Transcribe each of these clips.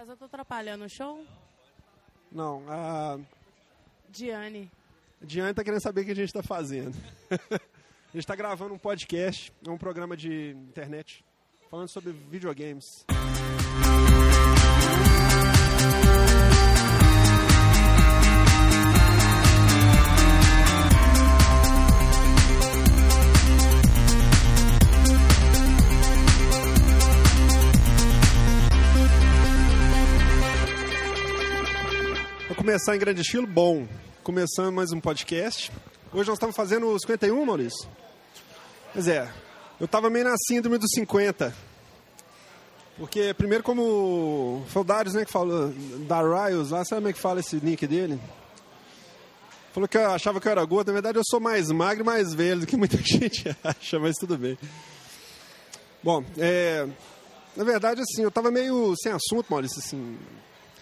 César, eu tô atrapalhando o show? Não, a Diane. Diane tá querendo saber o que a gente tá fazendo. a gente tá gravando um podcast, é um programa de internet, falando sobre videogames. Começar em grande estilo, bom. Começando mais um podcast. Hoje nós estamos fazendo o 51, Maurício? Pois é, eu estava meio na síndrome dos 50. Porque, primeiro, como foi o Darius, né, que falou, da Rios lá, sabe como é que fala esse nick dele? Falou que eu achava que eu era gordo, na verdade eu sou mais magro e mais velho do que muita gente acha, mas tudo bem. Bom, é, na verdade, assim, eu estava meio sem assunto, Maurício, assim,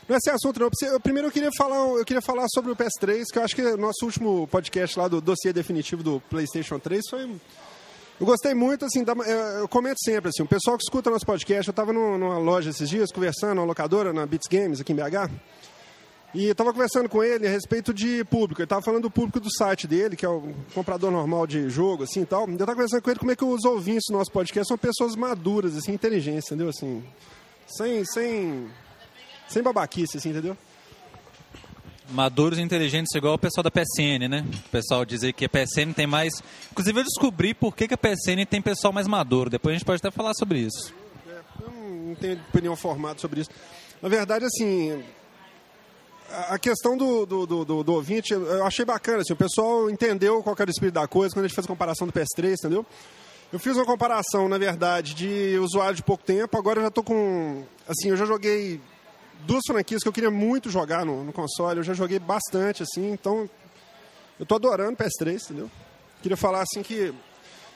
não é sem assunto, não. Eu, primeiro eu queria, falar, eu queria falar sobre o PS3, que eu acho que o nosso último podcast lá do dossiê definitivo do PlayStation 3 foi. Eu gostei muito, assim, da, eu comento sempre, assim, o pessoal que escuta nosso podcast, eu estava numa loja esses dias, conversando, numa locadora, na Beats Games, aqui em BH, e estava conversando com ele a respeito de público. Ele estava falando do público do site dele, que é o comprador normal de jogo, assim, e tal. Eu estava conversando com ele como é que os ouvintes do nosso podcast são pessoas maduras, assim, inteligentes, entendeu? Assim, sem, sem sem babaquice, assim, entendeu? Maduros e inteligentes igual o pessoal da PSN, né? O pessoal dizer que a PSN tem mais... Inclusive eu descobri por que, que a PSN tem pessoal mais maduro. Depois a gente pode até falar sobre isso. É, eu não tenho opinião formada sobre isso. Na verdade, assim, a questão do, do, do, do, ouvinte, eu achei bacana, assim, o pessoal entendeu qual era o espírito da coisa quando a gente fez a comparação do PS3, entendeu? Eu fiz uma comparação, na verdade, de usuário de pouco tempo, agora eu já estou com... Assim, eu já joguei duas franquias que eu queria muito jogar no, no, console. Eu já joguei bastante, assim, então eu tô adorando o PS3, entendeu? Queria falar assim que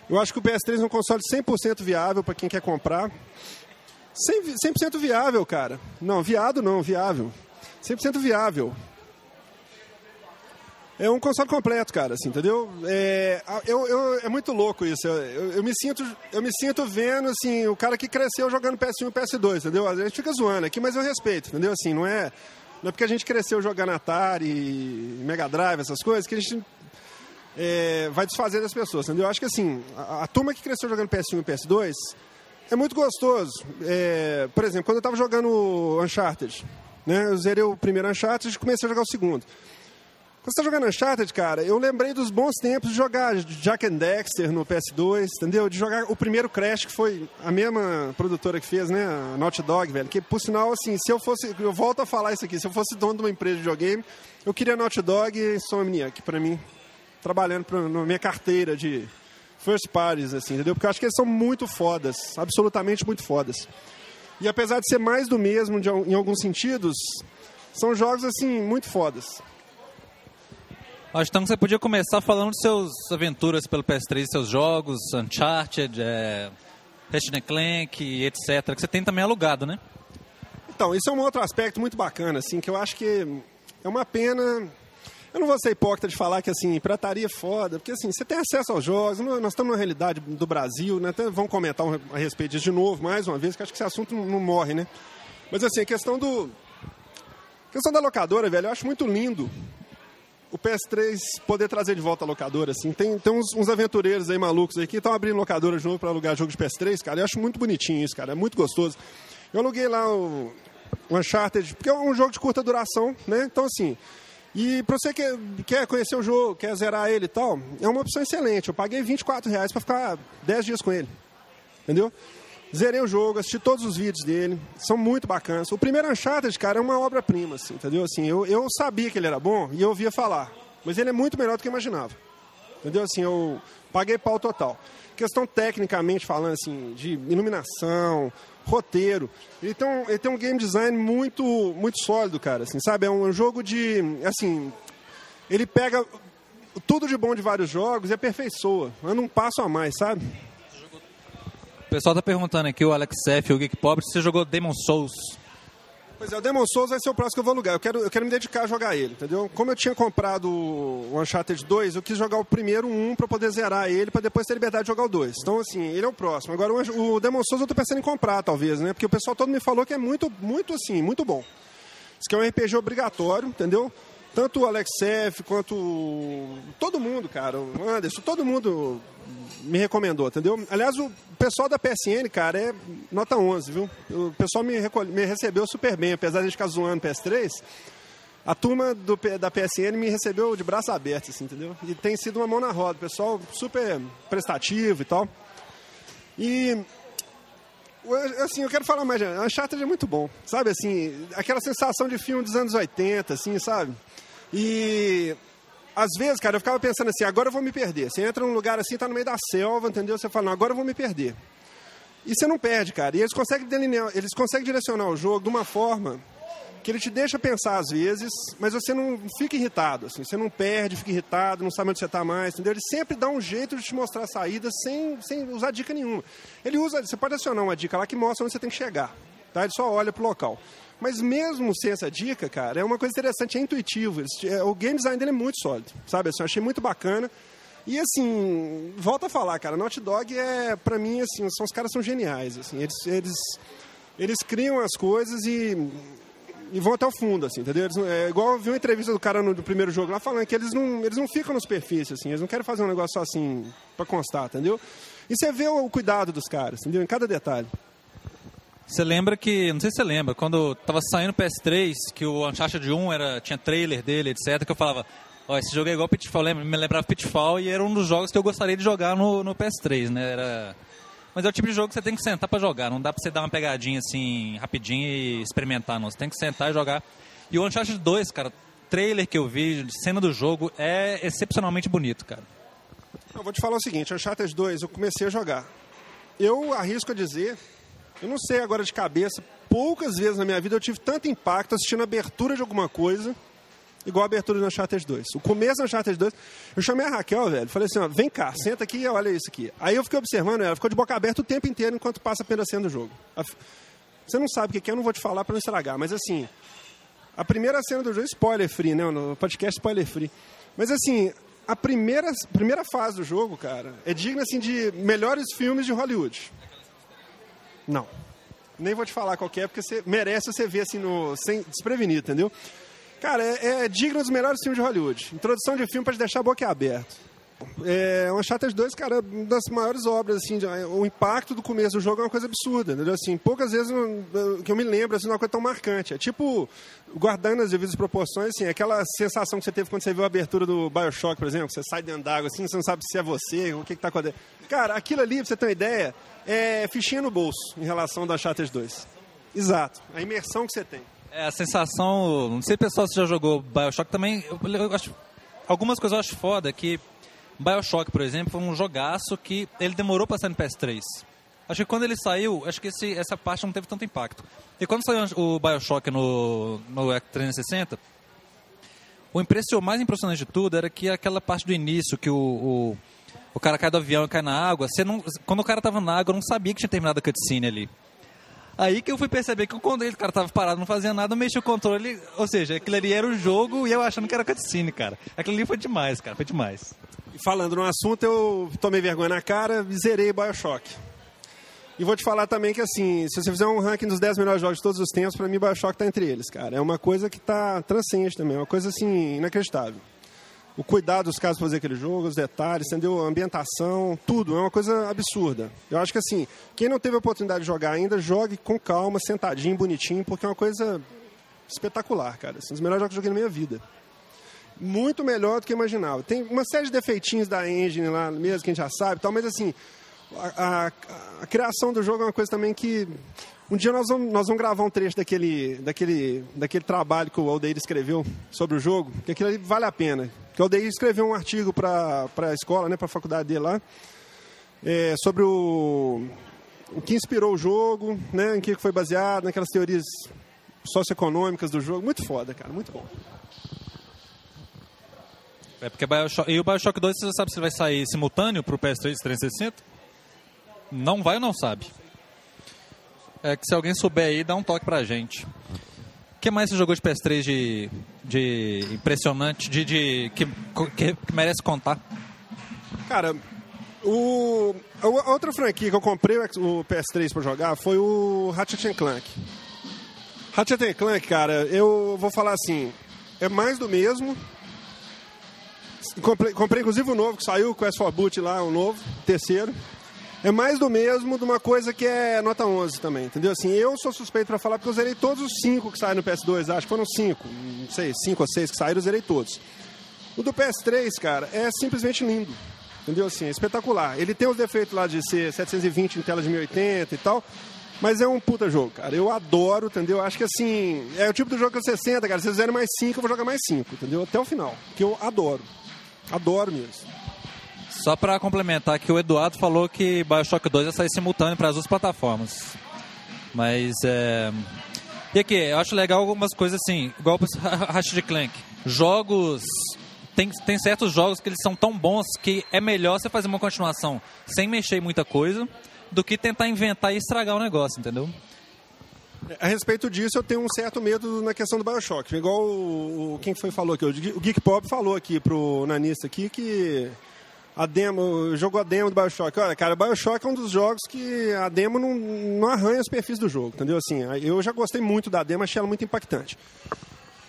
eu acho que o PS3 é um console 100% viável para quem quer comprar. 100%, 100 viável, cara. Não, viado não, viável. 100% viável. É um console completo, cara, assim, entendeu? É, eu, eu, é muito louco isso. Eu, eu, me sinto, eu me sinto vendo, assim, o cara que cresceu jogando PS1 e PS2, entendeu? A gente fica zoando aqui, mas eu respeito, entendeu? Assim, não é, não é porque a gente cresceu jogando Atari, Mega Drive, essas coisas, que a gente é, vai desfazer das pessoas, entendeu? Eu acho que, assim, a, a, turma que cresceu jogando PS1 e PS2 é muito gostoso. É, por exemplo, quando eu estava jogando Uncharted, né? Eu zerei o primeiro Uncharted e comecei a jogar o segundo. Quando você tá jogando Uncharted, cara, eu lembrei dos bons tempos de jogar Jack and Dexter no PS2, entendeu? De jogar o primeiro Crash, que foi a mesma produtora que fez, né? A Naughty Dog, velho. Que, por sinal, assim, se eu fosse... Eu volto a falar isso aqui. Se eu fosse dono de uma empresa de videogame, eu queria Naughty Dog e Insomniac, pra mim, trabalhando pra, na minha carteira de first parties, assim, entendeu? Porque eu acho que eles são muito fodas, absolutamente muito fodas. E apesar de ser mais do mesmo de, em alguns sentidos, são jogos, assim, muito fodas. Acho então que você podia começar falando de suas aventuras pelo PS3, seus jogos, Uncharted, é, Ratchet Clank, etc. Que você tem também alugado, né? Então, isso é um outro aspecto muito bacana, assim, que eu acho que é uma pena. Eu não vou ser hipócrita de falar que, assim, pirataria é foda, porque, assim, você tem acesso aos jogos, nós estamos na realidade do Brasil, né? Até vamos comentar a respeito disso de novo, mais uma vez, que acho que esse assunto não morre, né? Mas, assim, a questão do... A questão da locadora, velho, eu acho muito lindo o PS3 poder trazer de volta a locadora, assim. Tem, tem uns, uns aventureiros aí malucos aí que estão abrindo locadora de novo para alugar jogo de PS3, cara. Eu acho muito bonitinho isso, cara. É muito gostoso. Eu aluguei lá o, o Uncharted, porque é um jogo de curta duração, né? Então, assim. E para você que quer conhecer o jogo, quer zerar ele e tal, é uma opção excelente. Eu paguei 24 reais para ficar 10 dias com ele. Entendeu? Zerei o jogo, assisti todos os vídeos dele, são muito bacanas. O primeiro Uncharted, cara, é uma obra-prima, assim, entendeu? Assim, eu, eu sabia que ele era bom e eu ouvia falar, mas ele é muito melhor do que eu imaginava. Entendeu? Assim, eu paguei pau total. Questão tecnicamente falando, assim, de iluminação, roteiro. Ele tem um, ele tem um game design muito, muito sólido, cara, assim, sabe? É um jogo de, assim, ele pega tudo de bom de vários jogos e aperfeiçoa. Anda um passo a mais, sabe? Pessoal tá perguntando aqui, o Alex F, o Geek Pobre, você jogou Demon Souls. Pois é, o Demon Souls vai ser o próximo que eu vou alugar. Eu quero, eu quero me dedicar a jogar ele, entendeu? Como eu tinha comprado o Uncharted 2, eu quis jogar o primeiro um para poder zerar ele, para depois ter liberdade de jogar o 2. Então, assim, ele é o próximo. Agora, o, o Demon Souls eu tô pensando em comprar, talvez, né? Porque o pessoal todo me falou que é muito, muito, assim, muito bom. Diz que é um RPG obrigatório, entendeu? Tanto o Alex F quanto todo mundo, cara, o Anderson, todo mundo me recomendou, entendeu? Aliás, o pessoal da PSN, cara, é nota 11, viu? O pessoal me, me recebeu super bem, apesar de ficar zoando PS3. A turma do, da PSN me recebeu de braço aberto, assim, entendeu? E tem sido uma mão na roda, pessoal super prestativo e tal. E assim, eu quero falar mais, a Uncharted é muito bom, sabe, assim, aquela sensação de filme dos anos 80, assim, sabe? E às vezes, cara, eu ficava pensando assim, agora eu vou me perder. Você entra num lugar assim, tá no meio da selva, entendeu? Você fala, não, agora eu vou me perder. E você não perde, cara. E eles conseguem delinear, eles conseguem direcionar o jogo de uma forma que ele te deixa pensar às vezes, mas você não fica irritado, assim, você não perde, fica irritado, não sabe onde você está mais, entendeu? Ele sempre dá um jeito de te mostrar a saída sem, sem usar dica nenhuma. Ele usa, você pode acionar uma dica lá que mostra onde você tem que chegar, tá? Ele só olha pro local. Mas mesmo sem essa dica, cara, é uma coisa interessante, é intuitivo. É, o game design dele é muito sólido, sabe? Assim, eu achei muito bacana. E assim, volta a falar, cara, Naughty Dog é, para mim, assim, são, os caras são geniais, assim, eles, eles, eles criam as coisas e, e vão até o fundo, assim, entendeu? Eles, é igual eu vi uma entrevista do cara no do primeiro jogo lá falando que eles não, eles não ficam na superfície, assim, eles não querem fazer um negócio só assim, para constar, entendeu? E você vê o cuidado dos caras, entendeu? Em cada detalhe. Você lembra que, não sei se você lembra, quando tava saindo o PS3, que o Uncharted 1 era, tinha trailer dele, etc, que eu falava, ó, esse jogo é igual Pitfall, lembra, me lembrava Pitfall e era um dos jogos que eu gostaria de jogar no, no PS3, né? Era... Mas é o tipo de jogo que você tem que sentar para jogar, não dá pra você dar uma pegadinha assim, rapidinho e experimentar, não. Você tem que sentar e jogar. E o Uncharted 2, cara, trailer que eu vi, cena do jogo, é excepcionalmente bonito, cara. Eu vou te falar o seguinte, Uncharted 2, eu comecei a jogar. Eu arrisco a dizer eu não sei agora de cabeça, poucas vezes na minha vida eu tive tanto impacto assistindo a abertura de alguma coisa, igual a abertura do Uncharted 2. O começo do Uncharted 2, eu chamei a Raquel, velho, falei assim, ó, vem cá, senta aqui e olha isso aqui. Aí eu fiquei observando ela, ficou de boca aberta o tempo inteiro enquanto passa a cena do jogo. Você não sabe o que é, eu não vou te falar para não estragar, mas assim, a primeira cena do jogo, spoiler free, né, no podcast spoiler free. Mas assim, a primeira, primeira fase do jogo, cara, é digna assim de melhores filmes de Hollywood. Não. Nem vou te falar qual é, porque você merece você ver assim no, sem desprevenido, entendeu? Cara, é, é digno dos melhores filmes de Hollywood. Introdução de filme para te deixar a boca aberta. É, Uncharted 2, cara, uma das maiores obras, assim, o impacto do começo do jogo é uma coisa absurda, entendeu? Assim, poucas vezes que eu me lembro, assim, uma coisa tão marcante. É tipo, guardando as devidas proporções, assim, aquela sensação que você teve quando você viu a abertura do Bioshock, por exemplo, você sai dentro d'água, assim, você não sabe se é você, o que, que tá acontecendo. Cara, aquilo ali, pra você ter uma ideia, é fichinha no bolso em relação ao Uncharted 2. Exato. A imersão que você tem. É, a sensação. Não sei, pessoal, se já jogou Bioshock também. Eu, eu acho, algumas coisas eu acho foda que. Bioshock, por exemplo, foi um jogaço que ele demorou para sair no PS3. Acho que quando ele saiu, acho que esse, essa parte não teve tanto impacto. E quando saiu o Bioshock no, no 360, o, impression, mais impressionante de tudo era que aquela parte do início, que o, o o cara cai do avião e cai na água, você não, quando o cara tava na água, eu não sabia que tinha terminado a cutscene ali. Aí que eu fui perceber que quando ele, o cara tava parado, não fazia nada, eu mexi o controle, ou seja, aquilo ali era o jogo e eu achando que era cutscene, cara. Aquilo ali foi demais, cara, foi demais. Falando no assunto, eu tomei vergonha na cara zerei Bioshock. E vou te falar também que, assim, se você fizer um ranking dos 10 melhores jogos de todos os tempos, para mim Bioshock tá entre eles, cara. É uma coisa que tá transcende também, é uma coisa, assim, inacreditável o cuidado dos caras para fazer aquele jogo, os detalhes, entendeu? A ambientação, tudo. É uma coisa absurda. Eu acho que assim, quem não teve a oportunidade de jogar ainda, jogue com calma, sentadinho, bonitinho, porque é uma coisa espetacular, cara. Assim, um dos melhores jogos que eu joguei na minha vida. Muito melhor do que eu imaginava. Tem uma série de defeitinhos da engine lá mesmo, que a gente já sabe tal, mas assim, a, a, a criação do jogo é uma coisa também que um dia nós vamos, nós vamos gravar um trecho daquele, daquele, daquele trabalho que o Aldeir escreveu sobre o jogo, que aquilo ali vale a pena. Que o Aldeir escreveu um artigo para a escola, né, para a faculdade dele lá, é, sobre o, o que inspirou o jogo, né, em que foi baseado, naquelas teorias socioeconômicas do jogo. Muito foda, cara, muito bom. É porque Bioshock, e o Bioshock 2 você já sabe se vai sair simultâneo para o PS3 360? Não vai ou não sabe? É que se alguém souber aí, dá um toque pra gente. Que mais você jogou de PS3 de, de impressionante, de, de que, que, que merece contar? Cara, o, a outra franquia que eu comprei o PS3 para jogar foi o Ratchet Clank. Ratchet Clank, cara, eu vou falar assim, é mais do mesmo. Comprei, comprei inclusive o novo que saiu, o Quest for Boot lá, o novo, terceiro é mais do mesmo de uma coisa que é nota 11 também, entendeu? Assim, eu sou suspeito para falar porque eu zerei todos os cinco que saíram no PS2, acho que foram cinco, não sei, cinco ou seis que saíram, eu zerei todos. O do PS3, cara, é simplesmente lindo, entendeu? Assim, é espetacular. Ele tem os defeitos lá de ser 720 em tela de 1080 e tal, mas é um puta jogo, cara. Eu adoro, entendeu? Acho que assim, é o tipo do jogo que você senta, cara. Se você zerem mais cinco, eu vou jogar mais cinco, entendeu? Até o final. Que eu adoro. Adoro mesmo. Só para complementar que o Eduardo falou que Bioshock 2 ia sair simultâneo para as duas plataformas. Mas é. E aqui, eu acho legal algumas coisas assim, igual o Ratchet Clank. Jogos. Tem, tem certos jogos que eles são tão bons que é melhor você fazer uma continuação sem mexer em muita coisa do que tentar inventar e estragar o negócio, entendeu? A respeito disso, eu tenho um certo medo na questão do Bioshock. Igual o, o quem foi falou aqui, o Geek Pop falou aqui pro nanista aqui que a demo, jogou a demo do Bioshock. Olha, cara, Bioshock é um dos jogos que a demo não, não arranha os perfis do jogo, entendeu? Assim, eu já gostei muito da demo, achei ela muito impactante.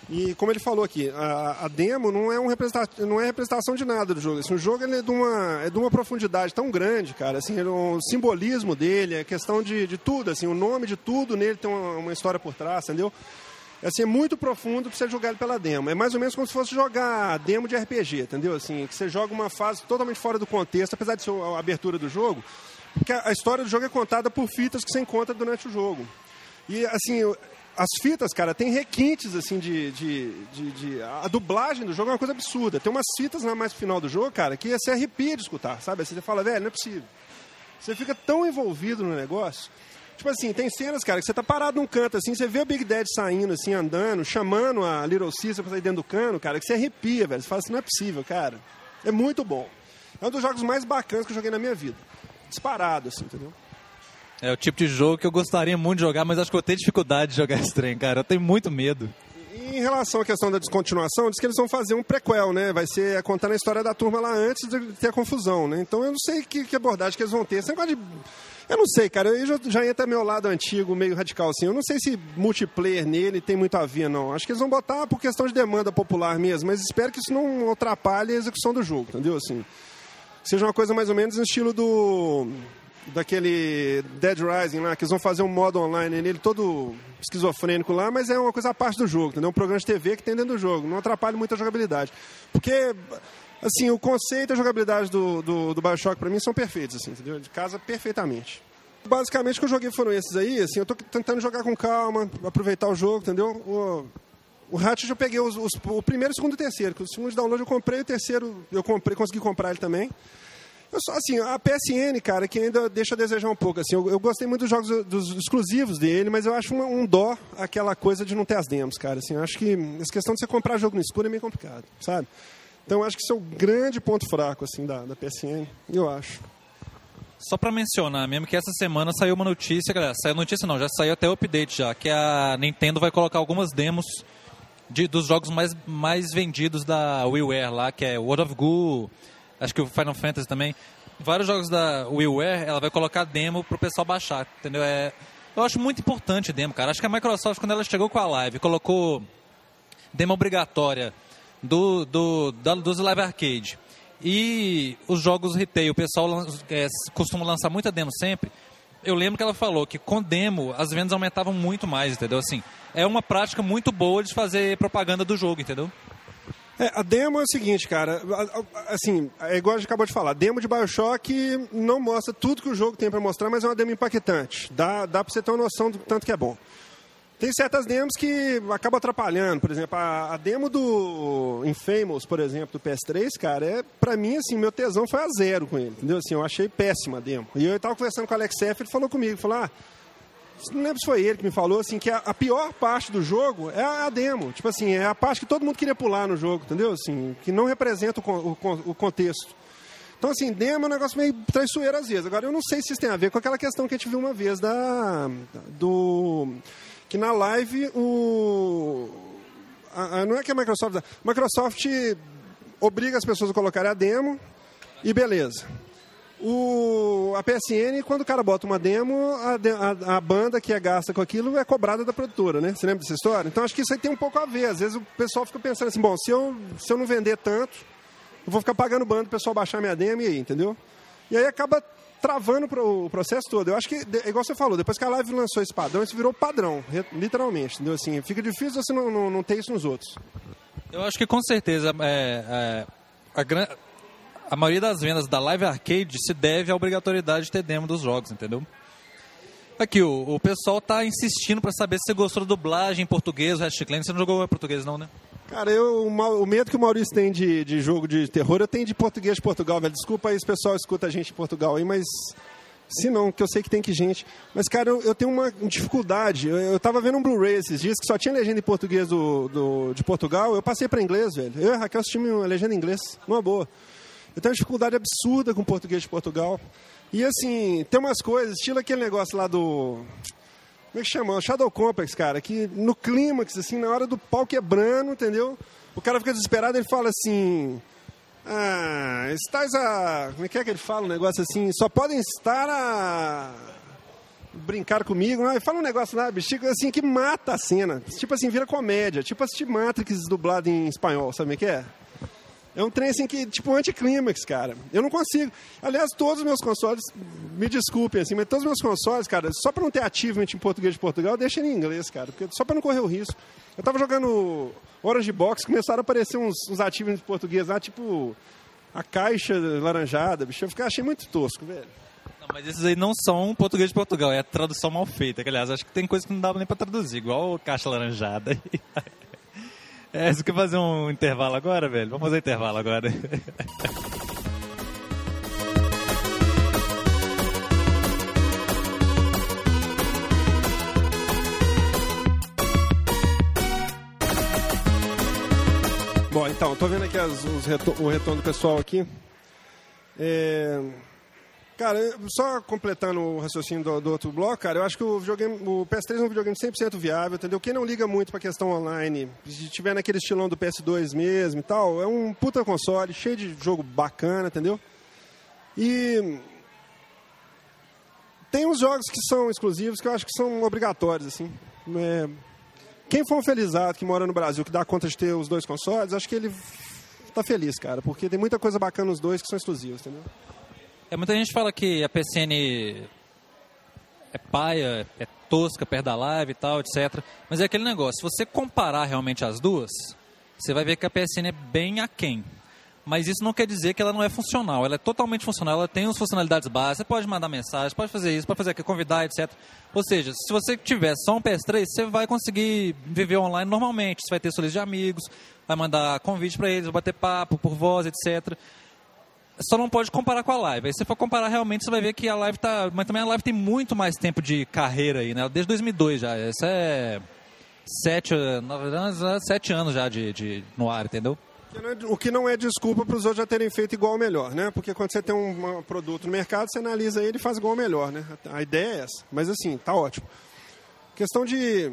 E como ele falou aqui, a, a demo não é, um não é representação de nada do jogo. Assim, o jogo é, de uma, é de uma profundidade tão grande, cara. Assim, o simbolismo dele, a questão de, de tudo, assim, o nome de tudo nele tem uma, uma história por trás, entendeu? Assim, é muito profundo para você jogar ele pela demo. É mais ou menos como se fosse jogar demo de RPG, entendeu? Assim, que você joga uma fase totalmente fora do contexto, apesar de ser a abertura do jogo, porque a história do jogo é contada por fitas que você encontra durante o jogo. E, assim, as fitas, cara, tem requintes, assim, de, de, de, de, A dublagem do jogo é uma coisa absurda. Tem umas fitas lá mais final do jogo, cara, que você arrepia de escutar, sabe? Você fala, velho, não é possível. Você fica tão envolvido no negócio Tipo assim, tem cenas, cara, que você tá parado num canto, assim, você vê o Big Dad saindo, assim, andando, chamando a Little Sister pra sair dentro do cano, cara, que você arrepia, velho. Você fala assim, não é possível, cara. É muito bom. É um dos jogos mais bacanas que eu joguei na minha vida. Disparado, assim, entendeu? É o tipo de jogo que eu gostaria muito de jogar, mas acho que eu tenho dificuldade de jogar esse trem, cara. Eu tenho muito medo. E em relação à questão da descontinuação, diz que eles vão fazer um prequel, né? Vai ser contando a história da turma lá antes de ter a confusão, né? Então eu não sei que, que abordagem que eles vão ter. Esse negócio de eu não sei, cara. Eu já, já entra meu lado antigo, meio radical assim. Eu não sei se multiplayer nele tem muito a ver, não. Acho que eles vão botar por questão de demanda popular mesmo, mas espero que isso não atrapalhe a execução do jogo, entendeu? Assim, seja uma coisa mais ou menos no estilo do daquele Dead Rising lá, que eles vão fazer um modo online nele todo esquizofrênico lá, mas é uma coisa à parte do jogo, entendeu? Um programa de TV que tem dentro do jogo, não atrapalha muito a jogabilidade. Porque assim, o conceito e a jogabilidade do, do, do Bioshock para mim são perfeitos, assim, entendeu? De casa perfeitamente. Basicamente, o que eu joguei foram esses aí, assim, eu tô tentando jogar com calma, aproveitar o jogo, entendeu? O, o Ratchet eu peguei os, os, o primeiro, o segundo e o terceiro. O segundo de download eu comprei, o terceiro eu comprei, consegui comprar ele também. Eu só, assim, a PSN, cara, que ainda deixa a desejar um pouco. Assim, eu, eu gostei muito dos jogos dos exclusivos dele, mas eu acho um, um, dó aquela coisa de não ter as demos, cara. Assim, eu acho que essa questão de você comprar jogo no escuro é meio complicado, sabe? Então acho que isso é o grande ponto fraco assim da, da PSN, eu acho. Só para mencionar mesmo que essa semana saiu uma notícia, galera, saiu notícia não, já saiu até o update já, que a Nintendo vai colocar algumas demos de, dos jogos mais, mais vendidos da WiiWare lá, que é World of Goo, acho que o Final Fantasy também. Vários jogos da WiiWare, ela vai colocar demo pro pessoal baixar, entendeu? É, eu acho muito importante demo, cara. Acho que a Microsoft, quando ela chegou com a live, colocou demo obrigatória do, do, da, dos live arcade e os jogos retail, o pessoal é, costuma lançar muita demo sempre. Eu lembro que ela falou que com demo as vendas aumentavam muito mais, entendeu? Assim, é uma prática muito boa de fazer propaganda do jogo, entendeu? É, a demo é o seguinte, cara, assim, é igual a gente acabou de falar, a demo de Bioshock não mostra tudo que o jogo tem para mostrar, mas é uma demo impactante. Dá, dá para você ter uma noção do tanto que é bom. Tem certas demos que acabam atrapalhando. Por exemplo, a, a, demo do Infamous, por exemplo, do PS3, cara, é, pra mim, assim, meu tesão foi a zero com ele, entendeu? Assim, eu achei péssima a demo. E eu tava conversando com o Alex F, ele falou comigo, falou, ah, não lembro se foi ele que me falou, assim, que a, a, pior parte do jogo é a, demo. Tipo assim, é a parte que todo mundo queria pular no jogo, entendeu? Assim, que não representa o, o, o contexto. Então, assim, demo é um negócio meio traiçoeiro às vezes. Agora, eu não sei se isso tem a ver com aquela questão que a gente viu uma vez da, do que na live o. a- a- não é que a Microsoft. Microsoft obriga as pessoas a colocarem a demo e beleza. O, a PSN, quando o cara bota uma demo, a, a- a banda que é gasta com aquilo é cobrada da produtora, né? Você lembra dessa história? Então acho que isso aí tem um pouco a ver. Às vezes o pessoal fica pensando assim, bom, se eu, se eu não vender tanto, eu vou ficar pagando banda pro pessoal baixar minha demo e aí, entendeu? E aí acaba travando o processo todo. Eu acho que, igual você falou, depois que a Live lançou esse padrão, isso virou padrão, literalmente, entendeu? Assim, fica difícil você não, não, não ter isso nos outros. Eu acho que com certeza é, é, a, gran- a maioria das vendas da Live Arcade se deve à obrigatoriedade de ter demo dos jogos, entendeu? Aqui, o, o pessoal tá insistindo pra saber se você gostou da dublagem em português, o Ratchet Clank. Você não jogou em português não, né? Cara, eu, o, medo que o Maurício tem de, de jogo de terror, eu tenho de português de Portugal, velho. Desculpa aí se o pessoal escuta a gente em Portugal aí, mas. Se não, que eu sei que tem que gente. Mas, cara, eu, eu tenho uma dificuldade. Eu, eu tava vendo um Blu-ray esses dias que só tinha legenda em português do, do- de Portugal. Eu passei pra inglês, velho. Eu e a Raquel assistimos uma legenda em inglês, numa boa. Eu tenho uma dificuldade absurda com português de Portugal. E, assim, tem umas coisas, estilo aquele negócio lá do. Como é que chama? Shadow Complex, cara, que no clímax, assim, na hora do pau quebrando, entendeu? O cara fica desesperado, ele fala assim. Ah, estás a. Como é que é que ele fala um negócio assim? Só podem estar a. Brincar comigo, ele fala um negócio lá, bicho, tipo assim, que mata a cena. Tipo assim, vira comédia. Tipo assistir Matrix dublado em espanhol, sabe o que é? É um trem assim que, tipo, anticlímax, cara. Eu não consigo. Aliás, todos os meus consoles, me desculpem, assim, mas todos os meus consoles, cara, só pra não ter achievement em português de Portugal, deixa em inglês, cara. Porque, só pra não correr o risco. Eu tava jogando Orange Box, começaram a aparecer uns, uns em português lá, tipo, a caixa laranjada, bicho. Eu fiquei- achei muito tosco, velho. Não, mas esses aí não são português de Portugal, é a tradução mal feita. Aliás, acho que tem coisa que não dava nem pra traduzir, igual caixa laranjada. É, você quer fazer um intervalo agora, velho? Vamos fazer intervalo agora. Bom, então, tô vendo aqui as- os reto- o retorno do pessoal aqui. É, Cara, só completando o raciocínio do, do outro bloco, cara, eu acho que o, videogame, o PS3 é um videogame 100% viável, entendeu? Quem não liga muito pra questão online, se tiver naquele estilão do PS2 mesmo e tal, é um puta console, cheio de jogo bacana, entendeu? E tem uns jogos que são exclusivos que eu acho que são obrigatórios, assim. É, quem for um felizado que mora no Brasil, que dá conta de ter os dois consoles, acho que ele tá feliz, cara, porque tem muita coisa bacana nos dois que são exclusivos, entendeu? É, muita gente fala que a PCN é paia, é tosca perto da live e tal, etc. Mas é aquele negócio, se você comparar realmente as duas, você vai ver que a PSN é bem aquém. Mas isso não quer dizer que ela não é funcional. Ela é totalmente funcional, ela tem as funcionalidades básicas. Você pode mandar mensagem, pode fazer isso, pode fazer aquilo, convidar, etc. Ou seja, se você tiver só um PS3, você vai conseguir viver online normalmente. Você vai ter sua lista de amigos, vai mandar convite para eles, bater papo por voz, etc só não pode comparar com a live. Aí se for comparar realmente, você vai ver que a live tá. Mas também a live tem muito mais tempo de carreira aí, né? Desde 2002 já. Isso é. Sete, na verdade, é sete anos já de, de, no ar, entendeu? É- O que não é desculpa para os outros já terem feito igual ou melhor, né? Porque quando você tem um um produto no mercado, você analisa ele e faz igual ou melhor, né? A ideia é essa. Mas assim, tá ótimo. Questão de.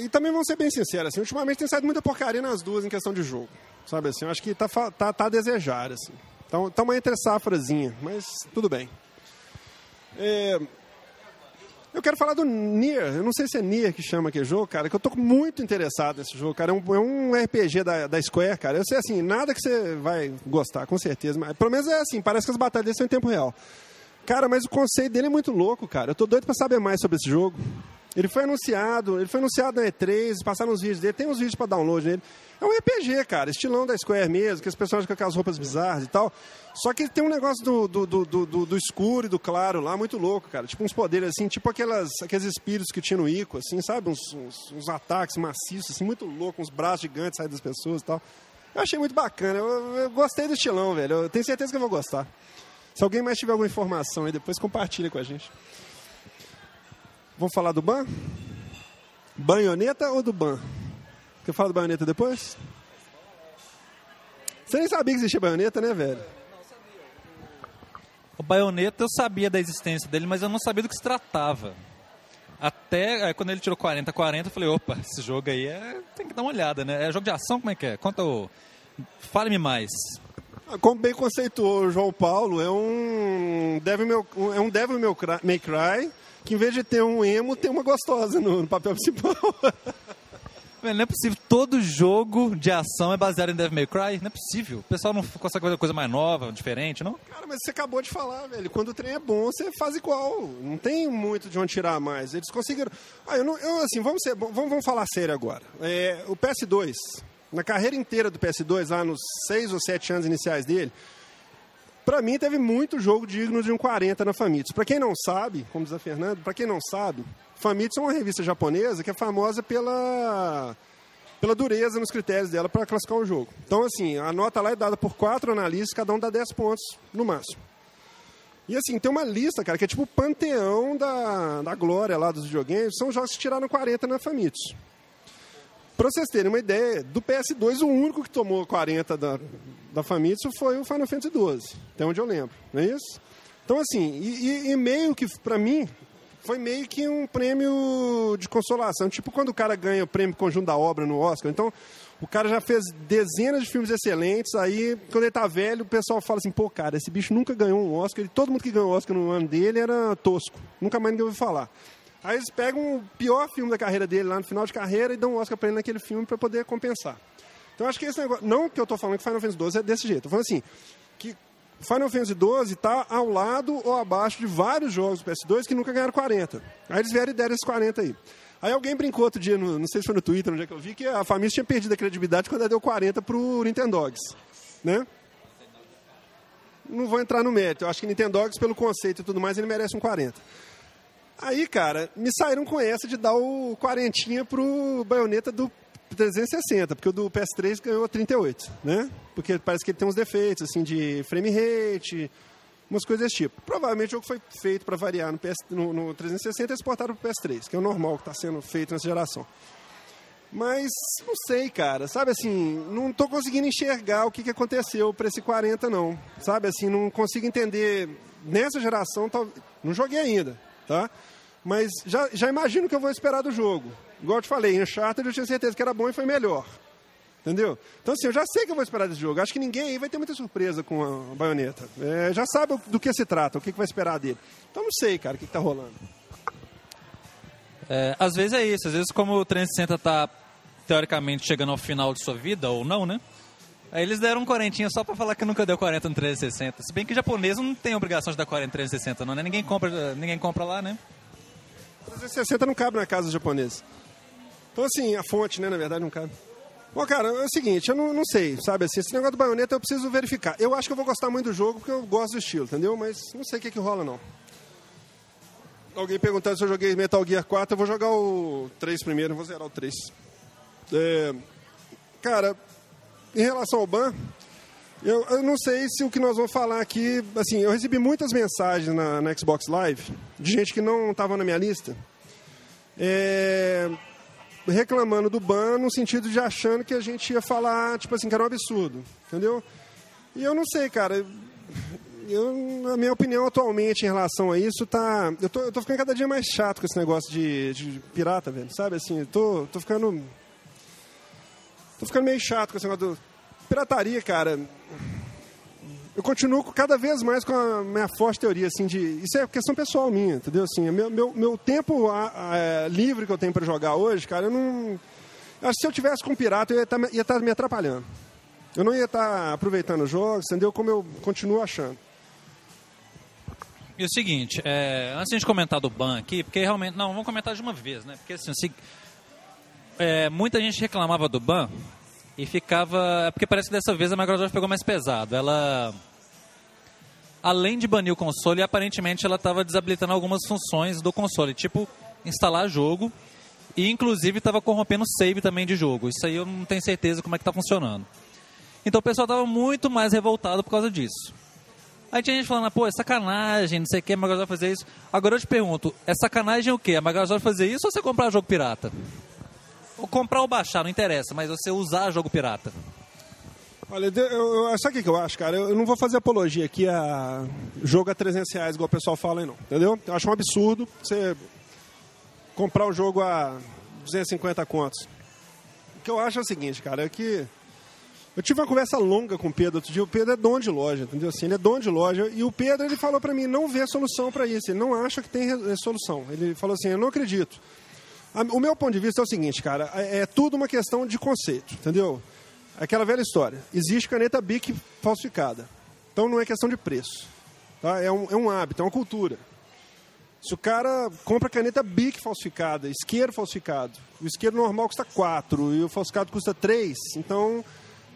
E também vamos ser bem sinceros, assim, ultimamente tem saído muita porcaria nas duas em questão de jogo. Sabe assim? Eu acho que tá, tá, tá a desejar, assim. Então, tá uma entre safrazinha, mas tudo bem. É, eu quero falar do Nier. Eu não sei se é Nier que chama aquele jogo, cara, que eu tô muito interessado nesse jogo, cara. É um, é um RPG da, da Square, cara. Eu sei assim, nada que você vai gostar, com certeza. Mas pelo menos é assim, parece que as batalhas são em tempo real. Cara, mas o conceito dele é muito louco, cara. Eu tô doido pra saber mais sobre esse jogo. Ele foi anunciado, ele foi anunciado na E3, passaram os vídeos dele, tem uns vídeos pra download nele. É um RPG, cara, estilão da Square mesmo, que as pessoas com aquelas roupas bizarras e tal. Só que tem um negócio do, do, do, do, do- escuro e do claro lá, muito louco, cara. Tipo uns poderes assim, tipo aquelas, aqueles espíritos que tinha no Ico, assim, sabe? Uns, uns, uns ataques maciços, assim, muito louco, uns braços gigantes saindo das pessoas e tal. Eu achei muito bacana, eu, eu gostei do estilão, velho. Eu tenho certeza que eu vou gostar. Se alguém mais tiver alguma informação aí, depois compartilha com a gente. Vamos falar do ban? Banhoneta ou do ban? Quer falar do baioneta depois? Você nem sabia que existia baioneta, né, velho? O Bayonetta eu sabia da existência dele, mas eu não sabia do que se tratava. Até aí, quando ele tirou 40 40, eu falei, opa, esse jogo aí é... tem que dar uma olhada, né? É jogo de ação, como é que é? Conta o... Fale-me mais. Como bem conceituou o João Paulo, é um Devil May, é um Devil May Cry que em vez de ter um emo, tem uma gostosa no, no papel principal. Não é possível. Todo jogo de ação é baseado em Devil May Cry? Não é possível. O pessoal não consegue fazer coisa mais nova, diferente, não? Cara, mas você acabou de falar, velho. Quando o trem é bom, você faz igual. Não tem muito de onde tirar mais. Eles conseguiram. Ah, eu não. Eu, assim, vamos, ser, vamos, vamos falar sério agora. É, o PS2, na carreira inteira do PS2, lá nos seis ou sete anos iniciais dele, para mim teve muito jogo digno de um 40 na Famitsu. Para quem não sabe, como diz a Fernanda, para quem não sabe, Famitsu é uma revista japonesa que é famosa pela pela dureza nos critérios dela para classificar um jogo. Então, assim, a nota lá é dada por quatro analistas, cada um dá 10 pontos no máximo. E assim, tem uma lista, cara, que é tipo o panteão da, da glória lá dos videogames, são jogos que tiraram 40 na Famitsu. Para vocês terem uma ideia, do PS2, o único que tomou 40 da, da Famitsu foi o Final Fantasy XII, até onde eu lembro, não é isso? Então, assim, e, e meio que, para mim, foi meio que um prêmio de consolação. Tipo quando o cara ganha o prêmio conjunto da obra no Oscar. Então, o cara já fez dezenas de filmes excelentes, aí quando ele tá velho, o pessoal fala assim, pô, cara, esse bicho nunca ganhou um Oscar, e todo mundo que ganhou Oscar no ano dele era tosco. Nunca mais ninguém ouviu falar. Aí eles pegam o pior filme da carreira dele lá no final de carreira e dão um Oscar pra ele naquele filme para poder compensar. Então acho que esse negócio. Não que eu tô falando que Final Fantasy XII é desse jeito. Tô falando assim, que Final Fantasy XII está ao lado ou abaixo de vários jogos do PS2 que nunca ganharam 40. Aí eles vieram e deram esses 40 aí. Aí alguém brincou outro dia, no, não sei se foi no Twitter, onde é que eu vi, que a família tinha perdido a credibilidade quando ela deu 40 pro Nintendogs. Né? Não vou entrar no mérito. Eu acho que Nintendogs, pelo conceito e tudo mais, ele merece um 40. Aí, cara, me saíram com essa de dar o quarentinha pro baioneta do 360, porque o do PS3 ganhou 38, né? Porque parece que ele tem uns defeitos, assim, de frame rate, umas coisas desse tipo. Provavelmente o jogo foi feito para variar no, PS, no, no 360 e exportado para o PS3, que é o normal que está sendo feito nessa geração. Mas, não sei, cara, sabe assim, não estou conseguindo enxergar o que, que aconteceu para esse 40, não. Sabe assim, não consigo entender, nessa geração, não joguei ainda, tá? Mas já, já imagino o que eu vou esperar do jogo. Igual eu te falei, Uncharted eu tinha certeza que era bom e foi melhor. Entendeu? Então, assim, eu já sei que eu vou esperar desse jogo. Acho que ninguém aí vai ter muita surpresa com a baioneta. É, já sabe do que se trata, o que, que vai esperar dele. Então, não sei, cara, o que, está rolando. É, às vezes é isso. Às vezes, como o 360 está teoricamente chegando ao final de sua vida, ou não, né? Aí eles deram um quarentinha só pra falar que nunca deu 40 no 360. Se bem que japonês não tem obrigação de dar 40 no 360, não, né? Ninguém compra, ninguém compra lá, né? 360 não cabe na casa japonesa. Então, assim, a fonte, né, na verdade, não cabe. Bom, cara, é o seguinte, eu não, não sei, sabe assim, esse negócio do baioneta eu preciso verificar. Eu acho que eu vou gostar muito do jogo porque eu gosto do estilo, entendeu? Mas não sei o que, que rola, não. Alguém perguntando se eu joguei Metal Gear 4, eu vou jogar o 3 primeiro, vou zerar o 3. É, cara, em relação ao ban, eu, eu, não sei se o que nós vamos falar aqui. Assim, eu recebi muitas mensagens na, na Xbox Live de gente que não estava na minha lista. É, reclamando do ban no sentido de achando que a gente ia falar, tipo assim, que era um absurdo, entendeu? E eu não sei, cara. Eu, a minha opinião atualmente em relação a isso tá. Eu tô, eu tô ficando cada dia mais chato com esse negócio de, de pirata, velho. Sabe assim, eu tô, tô ficando. Tô ficando meio chato com esse negócio do. Pirataria, cara eu continuo cada vez mais com a minha forte teoria, assim, de. Isso é questão pessoal minha, entendeu? Assim, meu, meu, meu tempo a, a, é, livre que eu tenho para jogar hoje, cara, eu não. Eu se eu tivesse com um pirata, eu ia estar tá, tá me atrapalhando. Eu não ia estar tá aproveitando os jogos, entendeu? Como eu continuo achando. E o seguinte, é, antes de a gente comentar do ban aqui, porque realmente. Não, vamos comentar de uma vez, né? Porque assim, é, muita gente reclamava do ban e ficava. É porque parece que dessa vez a Microsoft pegou mais pesado. Ela além de banir o console, aparentemente ela estava desabilitando algumas funções do console, tipo instalar jogo e inclusive estava corrompendo save também de jogo. Isso aí eu não tenho certeza como é que está funcionando. Então o pessoal estava muito mais revoltado por causa disso. Aí tinha gente falando, pô, é sacanagem, não sei o que, a Microsoft fazer isso. Agora eu te pergunto, é sacanagem o quê? A Microsoft fazer isso ou você comprar jogo pirata? Ou comprar ou baixar, não interessa, mas você usar jogo pirata. Olha, eu, eu, sabe o que eu acho, cara? Eu, eu, não vou fazer apologia aqui a jogo a 300 reais, igual o pessoal fala aí, não. Entendeu? Eu acho um absurdo você comprar o jogo a 250 contos. O que eu acho é o seguinte, cara, é que eu tive uma conversa longa com o Pedro outro dia. O Pedro é dono de loja, entendeu? Assim, ele é dono de loja. E o Pedro, ele falou para mim, não vê solução para isso. Ele não acha que tem solução. Ele falou assim, eu não acredito. O meu ponto de vista é o seguinte, cara, é, é tudo uma questão de conceito, entendeu? Aquela velha história. Existe caneta BIC falsificada. Então não é questão de preço. Tá? É, um, é um hábito, é uma cultura. Se o cara compra caneta BIC falsificada, isqueiro falsificado, o isqueiro normal custa 4 e o falsificado custa 3, então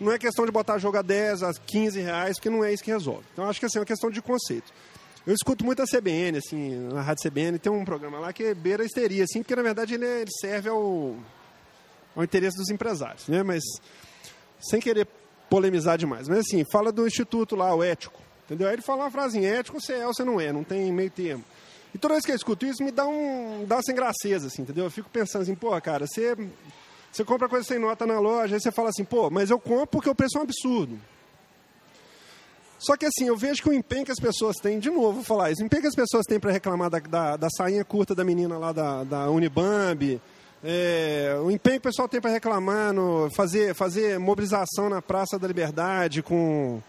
não é questão de botar jogo a 10, a 15 reais, porque não é isso que resolve. Então acho que assim, é uma questão de conceito. Eu escuto muito a CBN, assim, na Rádio CBN tem um programa lá que é beira histeria, assim, porque na verdade ele, é, ele serve ao, ao interesse dos empresários, né? Mas sem querer polemizar demais. Mas assim, fala do instituto lá, o ético. Entendeu? Aí ele fala uma frase em ético, você é ou você não é, não tem meio termo. E toda vez que eu escuto isso, me dá um. dá sem graceza, assim, entendeu? Eu fico pensando assim, pô, cara, você. Você compra coisa sem nota na loja, aí você fala assim, pô, mas eu compro porque o preço é um absurdo. Só que assim, eu vejo que o empenho que as pessoas têm, de novo, vou falar isso, o empenho que as pessoas têm para reclamar da, da, da, sainha curta da menina lá da, da Unibambi, é, o empenho que o pessoal tem para reclamar, no, fazer, fazer mobilização na Praça da Liberdade com,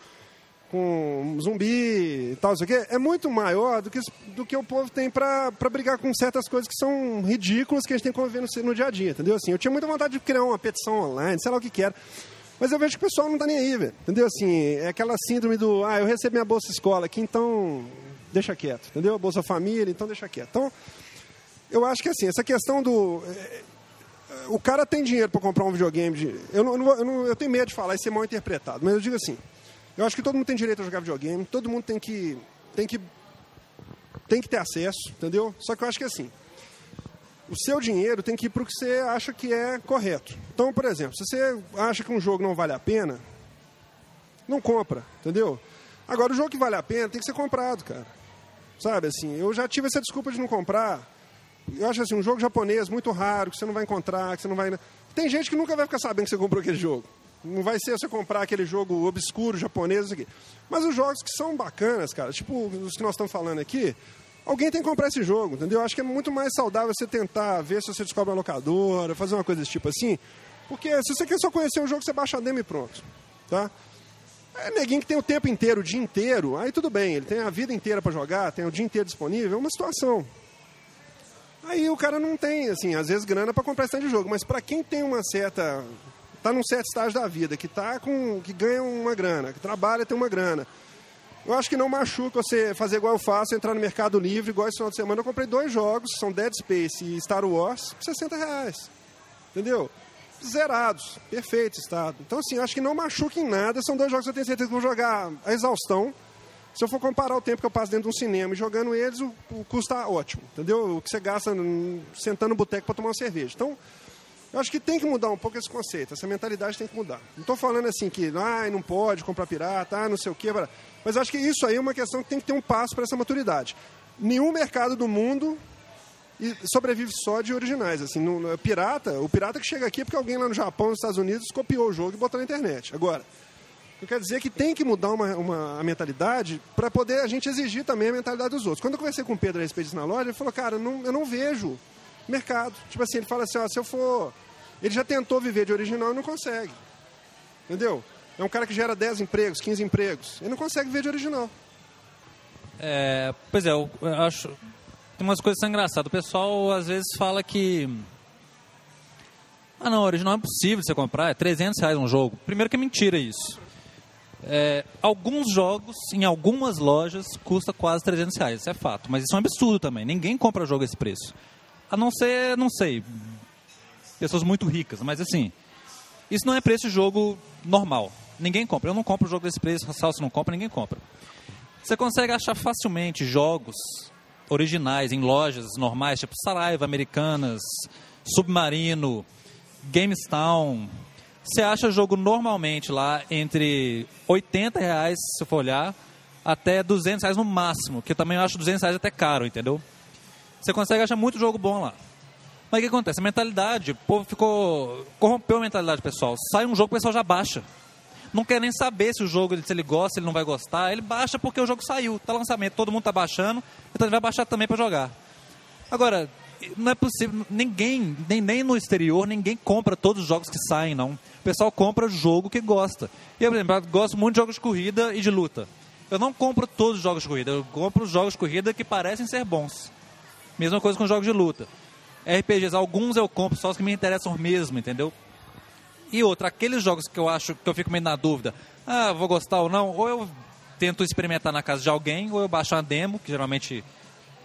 com zumbi e tal, isso aqui, é muito maior do que, do que o povo tem para brigar com certas coisas que são ridículas que a gente tem que conviver no, no dia a dia, entendeu? Assim, eu tinha muita vontade de criar uma petição online, sei lá o que que era. Mas eu vejo que o pessoal não está nem aí, velho. Entendeu? Assim, é aquela síndrome do, ah, eu recebi minha bolsa escola aqui, então deixa quieto. Entendeu? Bolsa família, então deixa quieto. Então, eu acho que assim, essa questão do. É, o cara tem dinheiro para comprar um videogame. De, eu, não, eu, não, eu tenho medo de falar e ser mal interpretado, mas eu digo assim: eu acho que todo mundo tem direito a jogar videogame, todo mundo tem que, tem que, tem que ter acesso, entendeu? Só que eu acho que assim, o seu dinheiro tem que ir para o que você acha que é correto. Então, por exemplo, se você acha que um jogo não vale a pena, não compra, entendeu? Agora, o jogo que vale a pena tem que ser comprado, cara. Sabe, assim, eu já tive essa desculpa de não comprar. Eu acho assim, um jogo japonês muito raro, que você não vai encontrar, que você não vai... Tem gente que nunca vai ficar sabendo que você comprou aquele jogo. Não vai ser você comprar aquele jogo obscuro japonês, isso aqui. Mas os jogos que são bacanas, cara, tipo os que nós estamos falando aqui, alguém tem que comprar esse jogo, entendeu? Acho que é muito mais saudável você tentar ver se você descobre uma locadora, fazer uma coisa desse tipo assim. Porque se você quer só conhecer o jogo, você baixa a demo e pronto. Tá? É neguinho que tem o tempo inteiro, o dia inteiro, aí tudo bem, ele tem a vida inteira para jogar, tem o dia inteiro disponível, é uma situação. Aí o cara não tem, assim, às vezes grana para comprar esse de jogo, mas para quem tem uma certa tá num certo estágio da vida, que tá com que ganha uma grana, que trabalha tem uma grana, eu acho que não machuca você fazer igual eu faço, entrar no Mercado Livre, igual esse final de semana. Eu comprei dois jogos, são Dead Space e Star Wars, por 60 reais. Entendeu? Zerados, perfeito estado. Então, assim, acho que não machuca em nada. São dois jogos que eu tenho certeza que vou jogar a exaustão. Se eu for comparar o tempo que eu passo dentro de um cinema e jogando eles, o, o custo está ótimo. Entendeu? O que você gasta sentando no boteco para tomar uma cerveja. Então, eu acho que tem que mudar um pouco esse conceito, essa mentalidade tem que mudar. Não estou falando assim que ah, não pode comprar pirata, ah, não sei o quê. Mas acho que isso aí é uma questão que tem que ter um passo para essa maturidade. Nenhum mercado do mundo sobrevive só de originais. Assim, no, pirata, o pirata que chega aqui é porque alguém lá no Japão, nos Estados Unidos, copiou o jogo e botou na internet. Agora, eu quero dizer que tem que mudar uma, uma a mentalidade para poder a gente exigir também a mentalidade dos outros. Quando eu conversei com o Pedro a respeito disso na loja, ele falou, cara, não, eu não vejo mercado. Tipo assim, ele fala assim, ó, se eu for ele já tentou viver de original e não consegue. Entendeu? É um cara que gera 10 empregos, 15 empregos. Ele não consegue viver de original. É, pois é, eu, acho. Tem umas coisas que são engraçadas. O pessoal às vezes fala que. Ah, não, original é impossível você comprar, é 300 reais um jogo. Primeiro que é mentira isso. É, alguns jogos, em algumas lojas, custa quase 300 reais, isso é fato. Mas isso é um absurdo também. Ninguém compra jogo a esse preço. A não ser, não sei, pessoas muito ricas. Mas assim, isso não é preço de jogo normal. Ninguém compra. Eu não compro jogo desse preço, o Salso não compra, ninguém compra. Você consegue achar facilmente jogos originais em lojas normais, tipo Saraiva, Americanas, Submarino, GameStown. Você acha jogo normalmente lá entre 80 reais, se for olhar, até 200 reais no máximo, que eu também acho 200 reais até caro, entendeu? Você consegue achar muito jogo bom lá. Mas o que acontece? A mentalidade, o povo ficou. corrompeu a mentalidade pessoal. Sai um jogo, o pessoal já baixa. Não quer nem saber se o jogo, se ele gosta, se ele não vai gostar. Ele baixa porque o jogo saiu, tá lançamento, todo mundo tá baixando, então ele vai baixar também para jogar. Agora, não é possível, ninguém, nem, nem no exterior, ninguém compra todos os jogos que saem, não. O pessoal compra jogo que gosta. E eu, por exemplo, gosto muito de jogos de corrida e de luta. Eu não compro todos os jogos de corrida, eu compro os jogos de corrida que parecem ser bons. Mesma coisa com jogos de luta. RPGs, alguns eu compro, só os que me interessam mesmo, entendeu? E outra, aqueles jogos que eu acho que eu fico meio na dúvida, ah, vou gostar ou não, ou eu tento experimentar na casa de alguém, ou eu baixo uma demo, que geralmente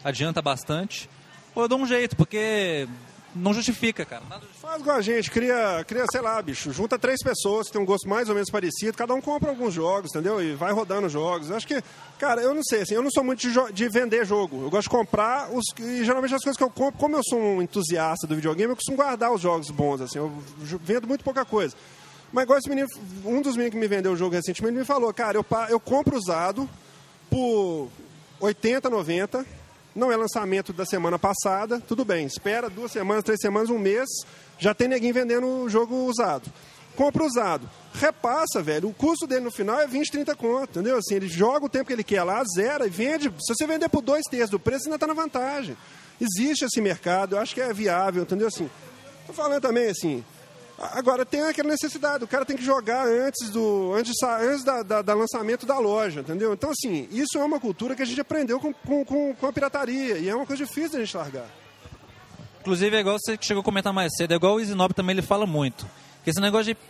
adianta bastante, ou eu dou um jeito, porque não justifica, cara. Justifica. Faz igual a gente, cria, cria, sei lá, bicho, junta três pessoas que tem um gosto mais ou menos parecido, cada um compra alguns jogos, entendeu? E vai rodando jogos. Acho que, cara, eu não sei, assim, eu não sou muito de, de vender jogo. Eu gosto de comprar os. E geralmente as coisas que eu compro, como eu sou um entusiasta do videogame, eu costumo guardar os jogos bons, assim, eu vendo muito pouca coisa. Mas igual esse menino, um dos meninos que me vendeu o jogo recentemente me falou, cara, eu, eu compro usado por 80, 90. Não é lançamento da semana passada, tudo bem. Espera duas semanas, três semanas, um mês, já tem neguinho vendendo o jogo usado. Compra usado. Repassa, velho. O custo dele no final é 20, 30 conto, entendeu? Assim, ele joga o tempo que ele quer lá, zera e vende. Se você vender por dois terços do preço, ainda está na vantagem. Existe esse mercado, eu acho que é viável, entendeu? Assim, tô falando também, assim, Agora tem aquela necessidade, o cara tem que jogar antes do antes, antes da, da- da lançamento da loja, entendeu? Então, assim, isso é uma cultura que a gente aprendeu com, com, com, a pirataria e é uma coisa difícil da gente largar. Inclusive, é igual você que chegou a comentar mais cedo, é igual o Isinob também ele fala muito. Que esse negócio de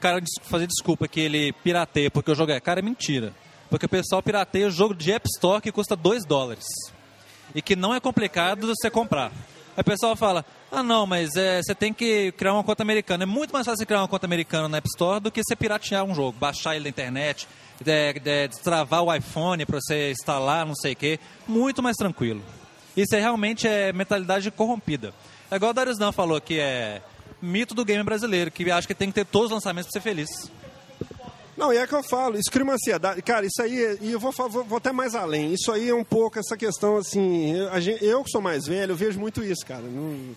cara fazer desculpa que ele pirateia porque o jogo é caro é mentira. Porque o pessoal pirateia o jogo de App Store que custa 2 dólares. E que não é complicado você comprar. Aí o pessoal fala, ah não, mas é, você tem que criar uma conta americana. É muito mais fácil criar uma conta americana na App Store do que você piratear um jogo, baixar ele na internet, de, de, destravar o iPhone para você instalar, não sei o quê. Muito mais tranquilo. Isso é realmente é mentalidade corrompida. É igual o Darius Dan falou que é mito do game brasileiro, que acha que tem que ter todos os lançamentos para ser feliz. Não, e é que eu falo, isso cria uma ansiedade. Cara, isso aí, e eu vou, vou, vou até mais além. Isso aí é um pouco essa questão, assim. Eu, que sou mais velho, eu vejo muito isso, cara. Não-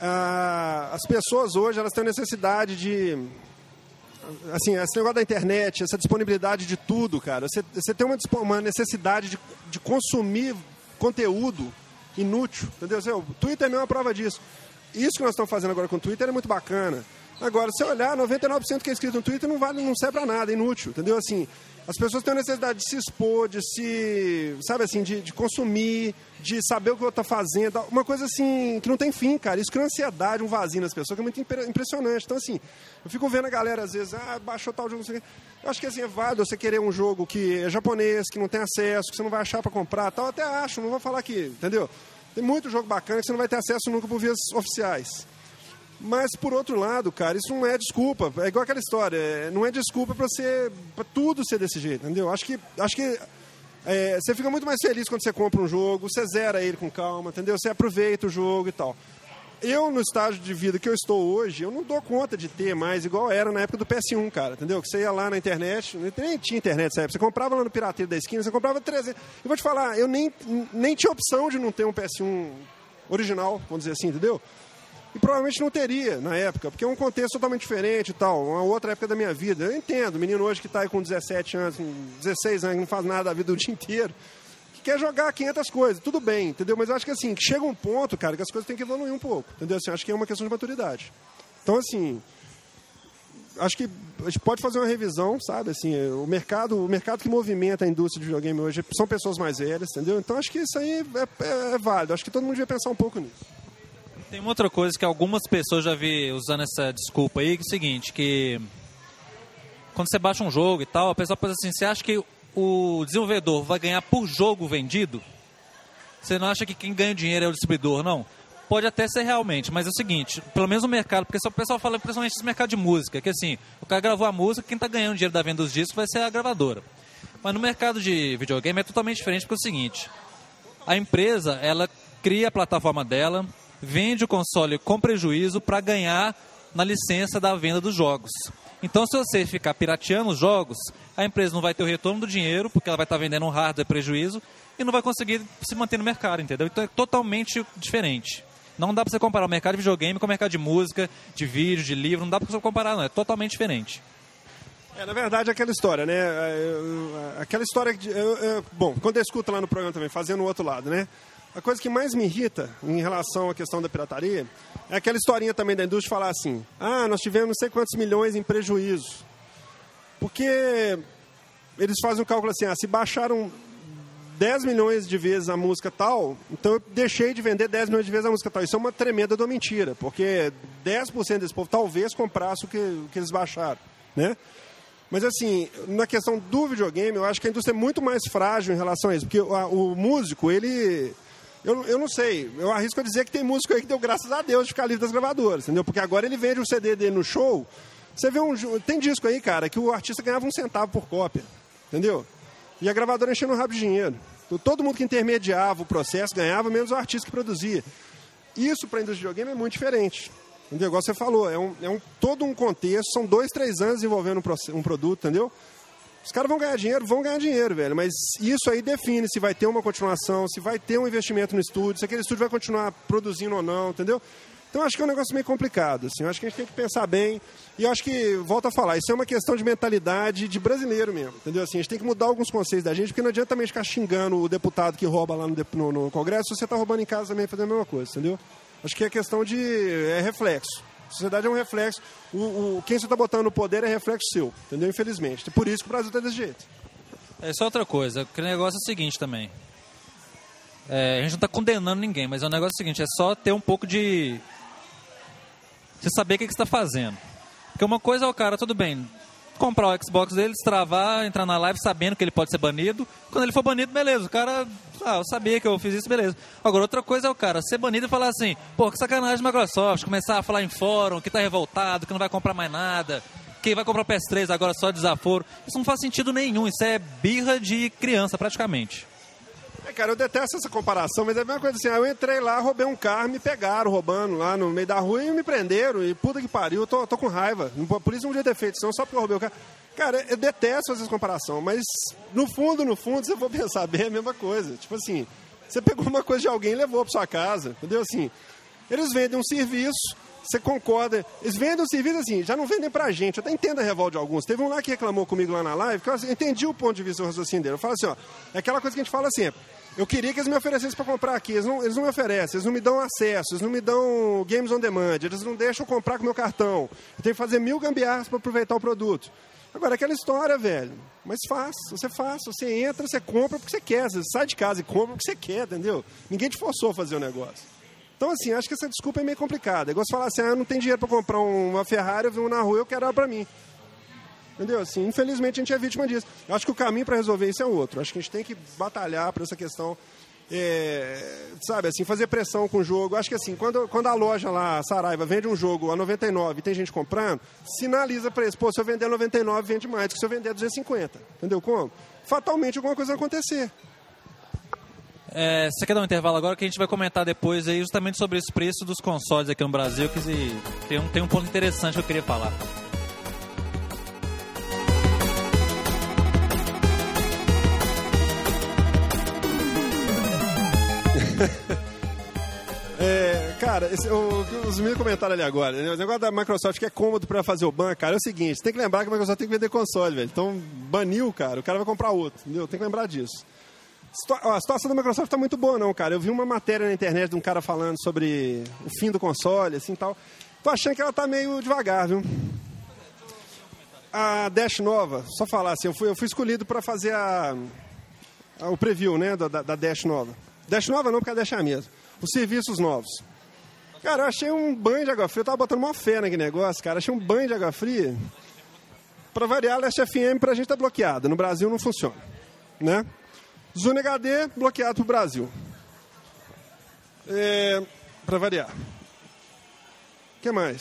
ah, as pessoas hoje, elas têm necessidade de. Assim, esse negócio da internet, essa disponibilidade de tudo, cara. Você, você tem uma, uma necessidade de, de consumir conteúdo inútil, entendeu? O Twitter é a mesma prova disso. Isso que nós estamos fazendo agora com o Twitter é muito bacana. Agora, se olhar, 99% que é escrito no Twitter não vale, não serve pra nada, é inútil, entendeu? Assim, as pessoas têm a necessidade de se expor, de se, sabe assim, de, de consumir, de saber o que o outro tá fazendo, uma coisa assim, que não tem fim, cara. Isso cria ansiedade, um vazio nas pessoas, que é muito impre- impressionante. Então, assim, eu fico vendo a galera, às vezes, ah, baixou tal jogo, não sei o quê. Eu acho que, assim, é válido você querer um jogo que é japonês, que não tem acesso, que você não vai achar pra comprar, tal. Eu até acho, não vou falar que, entendeu? Tem muito jogo bacana que você não vai ter acesso nunca por vias oficiais. Mas, por outro lado, cara, isso não é desculpa. É igual aquela história. é, Não é desculpa pra, ser, pra tudo ser desse jeito, entendeu? Acho que, acho que é, você fica muito mais feliz quando você compra um jogo, você zera ele com calma, entendeu? Você aproveita o jogo e tal. Eu, no estágio de vida que eu estou hoje, eu não dou conta de ter mais, igual era na época do PS1, cara, entendeu? Que você ia lá na internet, nem tinha internet nessa época, você comprava lá no Pirateiro da Esquina, você comprava 300. Eu vou te falar, eu nem, nem tinha opção de não ter um PS1 original, vamos dizer assim, entendeu? E provavelmente não teria na época, porque é um contexto totalmente diferente e tal, uma outra época da minha vida. Eu entendo, menino hoje que está aí com 17 anos, com 16 anos, que não faz nada da vida o dia inteiro, que quer jogar 500 coisas, tudo bem, entendeu? Mas eu acho que assim, chega um ponto, cara, que as coisas têm que evoluir um pouco, entendeu? Assim, acho que é uma questão de maturidade. Então, assim, acho que a gente pode fazer uma revisão, sabe? Assim, o mercado, o mercado que movimenta a indústria de videogame hoje são pessoas mais velhas, entendeu? Então, acho que isso aí é, é- é válido. Acho que todo mundo devia pensar um pouco nisso. Tem uma outra coisa que algumas pessoas já vi usando essa desculpa aí, que é o seguinte, que quando você baixa um jogo e tal, a pessoa pensa assim, você acha que o desenvolvedor vai ganhar por jogo vendido? Você não acha que quem ganha dinheiro é o distribuidor, não? Pode até ser realmente, mas é o seguinte, pelo menos o mercado, porque o pessoal fala principalmente desse mercado de música, que assim, o cara gravou a música, quem está ganhando dinheiro da venda dos discos vai ser a gravadora. Mas no mercado de videogame é totalmente diferente, porque é o seguinte, a empresa, ela cria a plataforma dela, vende o console com prejuízo para ganhar na licença da venda dos jogos. Então, se você ficar pirateando os jogos, a empresa não vai ter o retorno do dinheiro, porque ela vai estar vendendo um hardware prejuízo, e não vai conseguir se manter no mercado, entendeu? Então é totalmente diferente. Não dá para você comparar o mercado de videogame com o mercado de música, de vídeo, de livro, não dá para você comparar, não. É totalmente diferente. É, na verdade, é aquela história, né? É, Aquela história eu- eu- bom, quando eu escuto lá no programa também, fazendo o outro lado, né? A coisa que mais me irrita em relação à questão da pirataria é aquela historinha também da indústria falar assim: ah, nós tivemos não sei quantos milhões em prejuízo. Porque eles fazem um cálculo assim: ah, se baixaram 10 milhões de vezes a música tal, então eu deixei de vender 10 milhões de vezes a música tal. Isso é uma tremenda da mentira, porque 10% desse povo talvez comprasse o que, o que eles baixaram, né? Mas assim, na questão do videogame, eu acho que a indústria é muito mais frágil em relação a isso, porque o, o músico, ele eu, eu não sei, eu arrisco a dizer que tem músico aí que deu graças a Deus de ficar livre das gravadoras, entendeu? Porque agora ele vende o CD dele no show. Você vê um. Tem disco aí, cara, que o artista ganhava um centavo por cópia, entendeu? E a gravadora enchendo o rabo de dinheiro. Então, todo mundo que intermediava o processo ganhava, menos o artista que produzia. Isso para a indústria de videogame é muito diferente. Entendeu? Igual você falou, é, um, é um, todo um contexto, são dois, três anos envolvendo um, um produto, entendeu? Os caras vão ganhar dinheiro, vão ganhar dinheiro, velho. Mas isso aí define se vai ter uma continuação, se vai ter um investimento no estúdio, se aquele estúdio vai continuar produzindo ou não, entendeu? Então acho que é um negócio meio complicado. Assim. Acho que a gente tem que pensar bem. E acho que, volto a falar, isso é uma questão de mentalidade de brasileiro mesmo. Entendeu? Assim, a gente tem que mudar alguns conceitos da gente, porque não adianta também ficar xingando o deputado que rouba lá no, no, no Congresso, se você está roubando em casa também fazendo a mesma coisa, entendeu? Acho que é questão de. é reflexo. A sociedade é um reflexo. O, o quem você está botando no poder é reflexo seu, entendeu? Infelizmente. Por isso que o Brasil está desse jeito. É só outra coisa. O negócio é o seguinte também. É, a gente não está condenando ninguém, mas é o negócio seguinte: é só ter um pouco de. Você saber o que, que você está fazendo. Porque uma coisa é o cara, tudo bem, comprar o Xbox dele, destravar, entrar na live sabendo que ele pode ser banido. Quando ele for banido, beleza. O cara, ah, eu sabia que eu fiz isso, beleza. Agora, outra coisa é o cara ser banido e falar assim, pô, que sacanagem Microsoft, começar a falar em fórum, que tá revoltado, que não vai comprar mais nada, que vai comprar PS3 agora só desaforo. Isso não faz sentido nenhum, isso é birra de criança, praticamente. É, cara, eu detesto essa comparação, mas é a mesma coisa assim, eu entrei lá, roubei um carro, me pegaram roubando lá no meio da rua e me prenderam, e puta que pariu, eu tô, tô com raiva. Por isso não podia ter feito, senão só porque eu roubei o carro. Cara, eu detesto essa comparação, mas no fundo, no fundo, se eu for pensar bem, é a mesma coisa. Tipo assim, você pegou uma coisa de alguém e levou pra sua casa, entendeu? Assim, eles vendem um serviço, você concorda. Eles vendem o serviço assim, já não vendem pra gente. Eu até entendo a revolta de alguns. Teve um lá que reclamou comigo lá na live, que eu entendi o ponto de vista do raciocínio dele. Eu falo assim, ó, é aquela coisa que a gente fala sempre. Eu queria que eles me oferecessem para comprar aqui. Eles não, eles não me oferecem, eles não me dão acesso, eles não me dão games on demand, eles não deixam comprar com meu cartão. Eu tenho que fazer mil gambiarras para aproveitar o produto. Agora, aquela história, velho. Mas faz, você faz. Você entra, você compra porque você quer. Você sai de casa e compra porque você quer, entendeu? Ninguém te forçou a fazer o negócio. Então, assim, acho que essa desculpa é meio complicada. É igual você falar assim, ah, eu não tenho dinheiro para comprar uma Ferrari, eu vi uma na rua, eu quero ela para mim. Entendeu? Assim, infelizmente a gente é vítima disso. Eu acho que o caminho para resolver isso é outro. Acho que a gente tem que batalhar para essa questão. É, sabe, assim, fazer pressão com o jogo. Acho que assim, quando, quando a loja lá, a Saraiva, vende um jogo a 99 e tem gente comprando, sinaliza para eles, pô, se eu vender a 99, vende mais que se eu vender a 250. Entendeu como? Fatalmente alguma coisa vai acontecer. É, você quer dar um intervalo agora que a gente vai comentar depois aí justamente sobre os preços dos consoles aqui no Brasil, que tem um, tem um ponto interessante que eu queria falar. É, cara, esse, o, os meus comentaram ali agora, né? o negócio da Microsoft que é cômodo para fazer o ban, cara, é o seguinte, você tem que lembrar que a Microsoft tem que vender console, velho. Então, baniu, cara, o cara vai comprar outro, entendeu? Tem que lembrar disso. A situação da Microsoft tá muito boa, não, cara. Eu vi uma matéria na internet de um cara falando sobre o fim do console, assim tal. Tô achando que ela tá meio devagar, viu? A Dash nova, só falar assim, eu fui, eu fui escolhido para fazer a, a, o preview, né, da, da Dash nova. Dash nova não, porque a Dash é a mesma os serviços novos. Cara, eu achei um banho de água fria. Eu tava botando uma fé naquele negócio, cara. Achei um banho de água fria. Para variar, a Leste FM pra gente tá bloqueada. No Brasil não funciona. Né? Zune HD bloqueado pro Brasil. É, para variar. O que mais?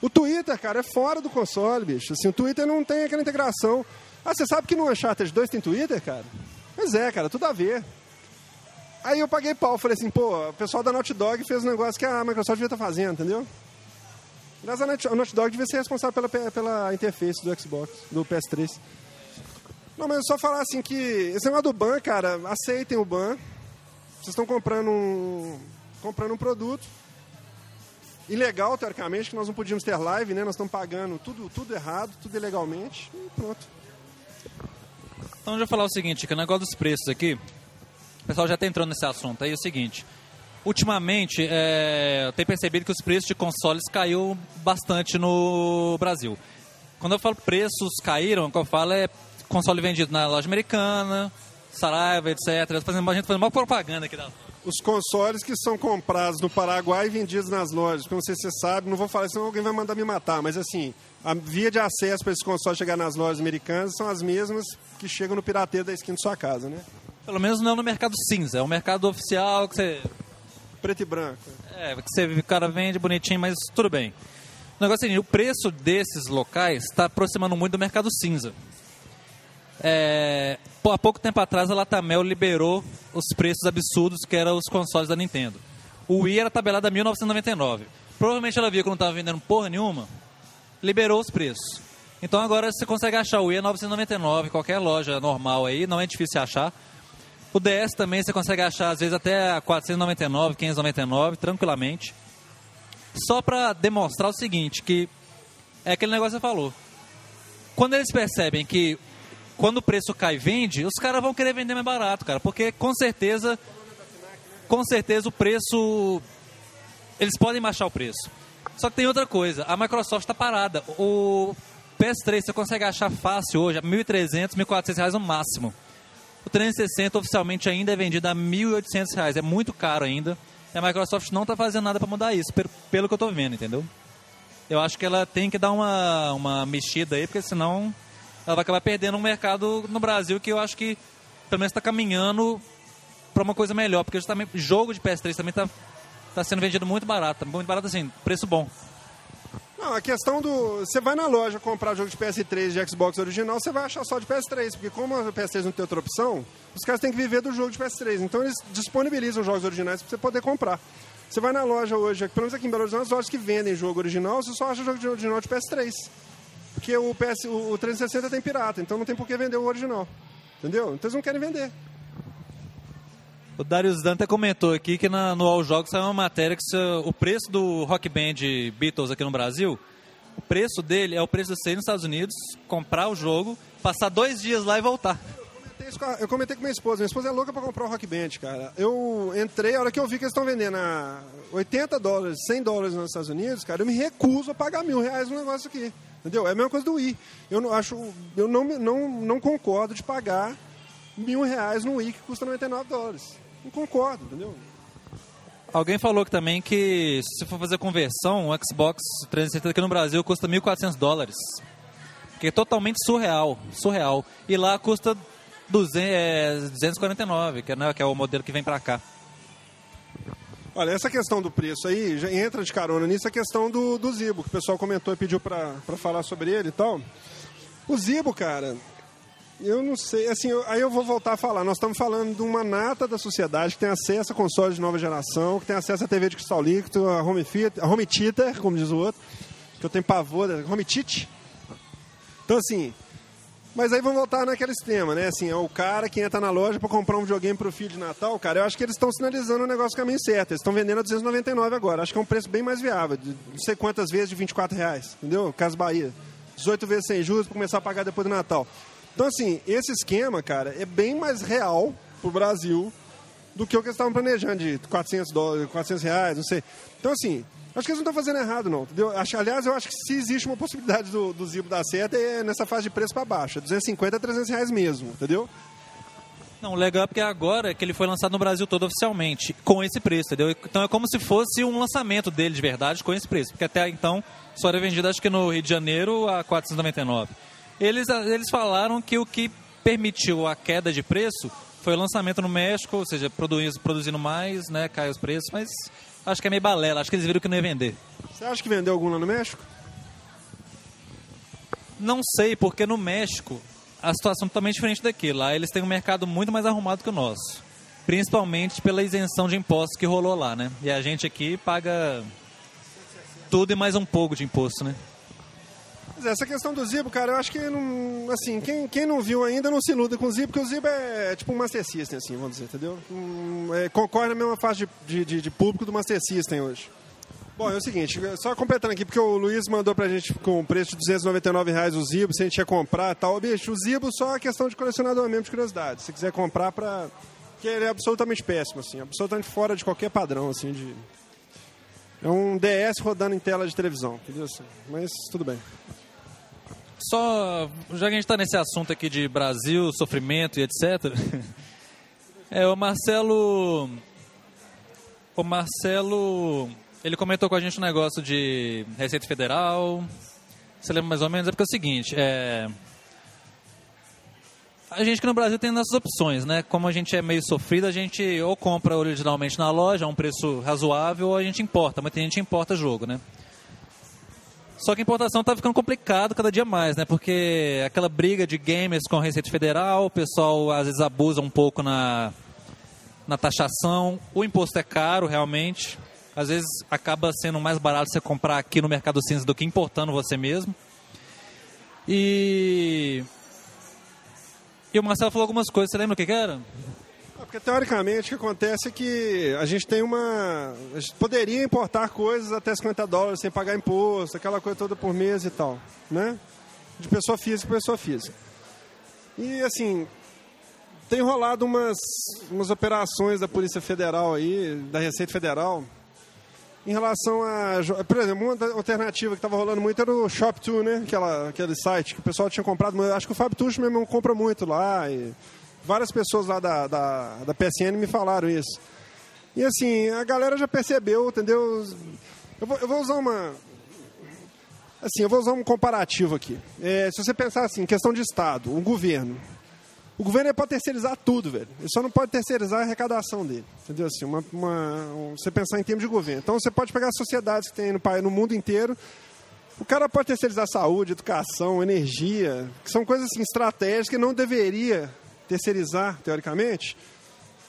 O Twitter, cara, é fora do console, bicho. Assim, o Twitter não tem aquela integração. Ah, você sabe que no Uncharted 2 tem Twitter, cara? Pois é, cara, tudo a ver. Aí eu paguei pau, falei assim, pô, o pessoal da Naughty Dog fez um negócio que a Microsoft devia estar tá fazendo, entendeu? Aliás, a Naughty Dog devia ser responsável pela, pela interface do Xbox, do PS3. Não, mas eu só falar assim que esse negócio do ban, cara, aceitem o ban. Vocês estão comprando um, comprando um produto ilegal, teoricamente, que nós não podíamos ter live, né? Nós estamos pagando tudo, tudo errado, tudo ilegalmente e pronto. Então, eu falar o seguinte, que o negócio dos preços aqui, o pessoal já está entrando nesse assunto. Aí é o seguinte, ultimamente, é, eu tenho percebido que os preços de consoles caiu bastante no Brasil. Quando eu falo preços caíram, o que eu falo é console vendido na loja americana, Saraiva, etc. Fazendo, a gente fazendo uma propaganda aqui da os consoles que são comprados no Paraguai e vendidos nas lojas. Sei se você sabe, não vou falar, senão alguém vai mandar me matar. Mas assim, a via de acesso para esses consoles chegar nas lojas americanas são as mesmas que chegam no pirateiro da esquina de sua casa, né? Pelo menos não no mercado cinza, é o mercado oficial que você. Preto e branco. É, que você, o cara vende bonitinho, mas tudo bem. O negócio é o seguinte, o preço desses locais está aproximando muito do mercado cinza. É, há pouco tempo atrás a Latamel liberou os preços absurdos que eram os consoles da Nintendo. O Wii era tabelado a 1999. Provavelmente ela via que não estava vendendo porra nenhuma, liberou os preços. Então agora você consegue achar o Wii a 999 qualquer loja normal aí, não é difícil achar. O DS também você consegue achar às vezes até a 499, 599, tranquilamente. Só para demonstrar o seguinte, que é aquele negócio que você falou. Quando eles percebem que quando o preço cai vende, os caras vão querer vender mais barato, cara, porque com certeza com certeza o preço eles podem baixar o preço. Só que tem outra coisa, a Microsoft está parada. O PS3 você consegue achar fácil hoje a 1.300, 1.400 reais no máximo. O 360 oficialmente ainda é vendido a 1.800 reais, é muito caro ainda. E a Microsoft não está fazendo nada para mudar isso, pelo que eu estou vendo, entendeu? Eu acho que ela tem que dar uma, uma mexida aí, porque senão ela vai acabar perdendo um mercado no Brasil que eu acho que pelo menos está caminhando para uma coisa melhor, porque justamente jogo de PS3 também está tá sendo vendido muito barato, muito barato assim, preço bom. Não, a questão do. Você vai na loja comprar jogo de PS3 de Xbox original, você vai achar só de PS3, porque como a PS3 não tem outra opção, os caras têm que viver do jogo de PS3. Então eles disponibilizam jogos originais para você poder comprar. Você vai na loja hoje, pelo menos aqui em Belo Horizonte, as lojas que vendem jogo original, você só acha jogo de original de PS3. Porque o, PS, o 360 tem pirata, então não tem por que vender o original. Entendeu? Então eles não querem vender. O Darius Dante comentou aqui que na, no All Jogos saiu uma matéria que se, o preço do Rock Band Beatles aqui no Brasil, o preço dele é o preço de você ir nos Estados Unidos, comprar o jogo, passar dois dias lá e voltar. Eu comentei com minha esposa. Minha esposa é louca para comprar o Rock Band, cara. Eu entrei, a hora que eu vi que eles estão vendendo a 80 dólares, 100 dólares nos Estados Unidos, cara, eu me recuso a pagar mil reais no negócio aqui. Entendeu? É a mesma coisa do Wii. Eu não acho, eu não, não, não concordo de pagar mil reais no Wii que custa 99 dólares. Não concordo, entendeu? Alguém falou que também que se for fazer conversão, o Xbox 360 aqui no Brasil custa 1.400 dólares. Que é totalmente surreal, surreal. E lá custa 200, é, 249, que é, né, que é o modelo que vem para cá. Olha, essa questão do preço aí, já entra de carona nisso a questão do, do Zibo, que o pessoal comentou e pediu para falar sobre ele e tal. O Zibo, cara, eu não sei, assim, eu, aí eu vou voltar a falar. Nós estamos falando de uma nata da sociedade que tem acesso a consoles de nova geração, que tem acesso a TV de cristal líquido, a home, theater, a home theater, como diz o outro, que eu tenho pavor, home tite. Então, assim, mas aí vamos voltar naquele sistema, né? Assim, é o cara que entra na loja para comprar um videogame para o filho de Natal, cara, eu acho que eles estão sinalizando o negócio caminho certo. Eles estão vendendo a 299 agora. Acho que é um preço bem mais viável, não sei quantas vezes de 24 reais, entendeu? Caso Bahia. 18 vezes sem juros para começar a pagar depois do Natal. Então, assim, esse esquema, cara, é bem mais real pro Brasil do que o que eles estavam planejando, de 400, dólares, 400 reais, não sei. Então, assim, acho que eles não estão fazendo errado, não. Entendeu? Aliás, eu acho que se existe uma possibilidade do, do Zibo dar certo, é nessa fase de preço para baixo. 250 a 300 reais mesmo, entendeu? Não, o legal é porque agora é que ele foi lançado no Brasil todo oficialmente, com esse preço, entendeu? Então é como se fosse um lançamento dele de verdade com esse preço, porque até então só era vendido acho que no Rio de Janeiro a 499. Eles, eles falaram que o que permitiu a queda de preço foi o lançamento no México, ou seja, produzindo, produzindo mais, né, cai os preços, mas acho que é meio balela, acho que eles viram que não ia vender. Você acha que vendeu algum lá no México? Não sei, porque no México a situação é totalmente diferente daqui. Lá eles têm um mercado muito mais arrumado que o nosso. Principalmente pela isenção de impostos que rolou lá, né? E a gente aqui paga tudo e mais um pouco de imposto, né? Essa questão do Zibo, cara, eu acho que não, assim, quem, quem não viu ainda não se iluda com o Zibo, porque o Zibo é, é tipo um Master System, assim, vamos dizer, entendeu? Um, é, concorre na mesma fase de, de, de, público do Master System hoje. Bom, é o seguinte, só completando aqui, porque o Luiz mandou pra gente com o preço de 299 reais o Zibo, se a gente ia comprar e tal. Bicho, o Zibo só é questão de colecionador mesmo, de curiosidade. Se quiser comprar pra que ele é absolutamente péssimo, assim, absolutamente fora de qualquer padrão, assim, de... É um DS rodando em tela de televisão, entendeu? Assim, mas tudo bem. Só, já que a gente está nesse assunto aqui de Brasil, sofrimento e etc. É, o Marcelo. O Marcelo. Ele comentou com a gente um negócio de Receita Federal. Você lembra mais ou menos? É porque é o seguinte: é. A gente que no Brasil tem nossas opções, né? Como a gente é meio sofrido, a gente ou compra originalmente na loja a um preço razoável ou a gente importa. Mas tem gente que importa jogo, né? Só que a importação está ficando complicado cada dia mais, né? Porque aquela briga de gamers com a Receita Federal, o pessoal às vezes abusa um pouco na, na taxação. O imposto é caro, realmente. Às vezes acaba sendo mais barato você comprar aqui no Mercado Cinza do que importando você mesmo. E. E o Marcelo falou algumas coisas, você lembra o que, que era? Porque teoricamente o que acontece é que a gente tem uma. A gente poderia importar coisas até 50 dólares sem pagar imposto, aquela coisa toda por mês e tal, né? De pessoa física para pessoa física. E assim, tem rolado umas, umas operações da Polícia Federal aí, da Receita Federal, em relação a. Por exemplo, uma alternativa que estava rolando muito era o Shop2, né? Aquela, aquele site que o pessoal tinha comprado. Acho que o Fábio Tucho mesmo compra muito lá. E várias pessoas lá da, da, da PSN me falaram isso. E assim, a galera já percebeu, entendeu? Eu vou, eu vou usar uma. Assim, eu vou usar um comparativo aqui. É, se você pensar assim, questão de Estado, o governo. O governo para terceirizar tudo, velho. Ele só não pode terceirizar a arrecadação dele. Entendeu? Assim, uma, uma, você pensar em termos de governo. Então você pode pegar sociedades que tem no, no mundo inteiro. O cara pode terceirizar saúde, educação, energia, que são coisas assim, estratégicas que não deveria terceirizar, teoricamente,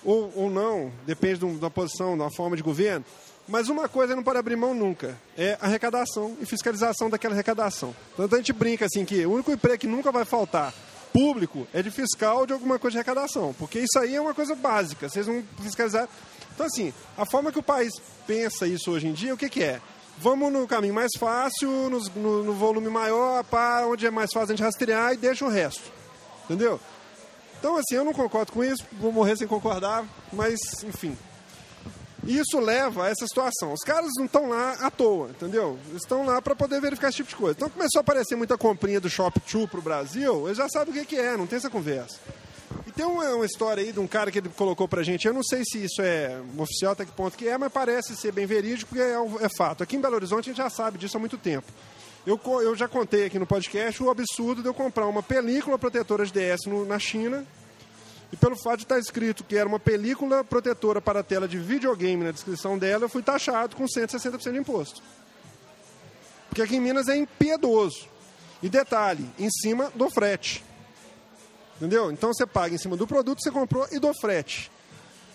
ou, ou não, depende de uma posição, uma forma de governo. Mas uma coisa não pode abrir mão nunca, é arrecadação e fiscalização daquela arrecadação. Então a gente brinca assim que o único emprego que nunca vai faltar público é de fiscal de alguma coisa de arrecadação, porque isso aí é uma coisa básica, vocês vão fiscalizar. Então, assim, a forma que o país pensa isso hoje em dia, o que, que é? Vamos no caminho mais fácil, no, no, no volume maior, para onde é mais fácil a gente rastrear e deixa o resto. Entendeu? Então, assim, eu não concordo com isso, vou morrer sem concordar, mas, enfim, isso leva a essa situação. Os caras não estão lá à toa, entendeu? Estão lá para poder verificar esse tipo de coisa. Então começou a aparecer muita comprinha do Shop 2 pro Brasil, eles já sabem o que, que é, não tem essa conversa. E tem uma, uma, história aí de um cara que ele colocou pra gente, eu não sei se isso é oficial, até que ponto que é, mas parece ser bem verídico, porque é, é fato. Aqui em Belo Horizonte a gente já sabe disso há muito tempo. Eu, eu já contei aqui no podcast o absurdo de eu comprar uma película protetora de DS no, na China, e pelo fato de estar escrito que era uma película protetora para a tela de videogame na descrição dela, eu fui taxado com 160% de imposto. Porque aqui em Minas é impiedoso. E detalhe, em cima do frete. Entendeu? Então você paga em cima do produto que você comprou e do frete.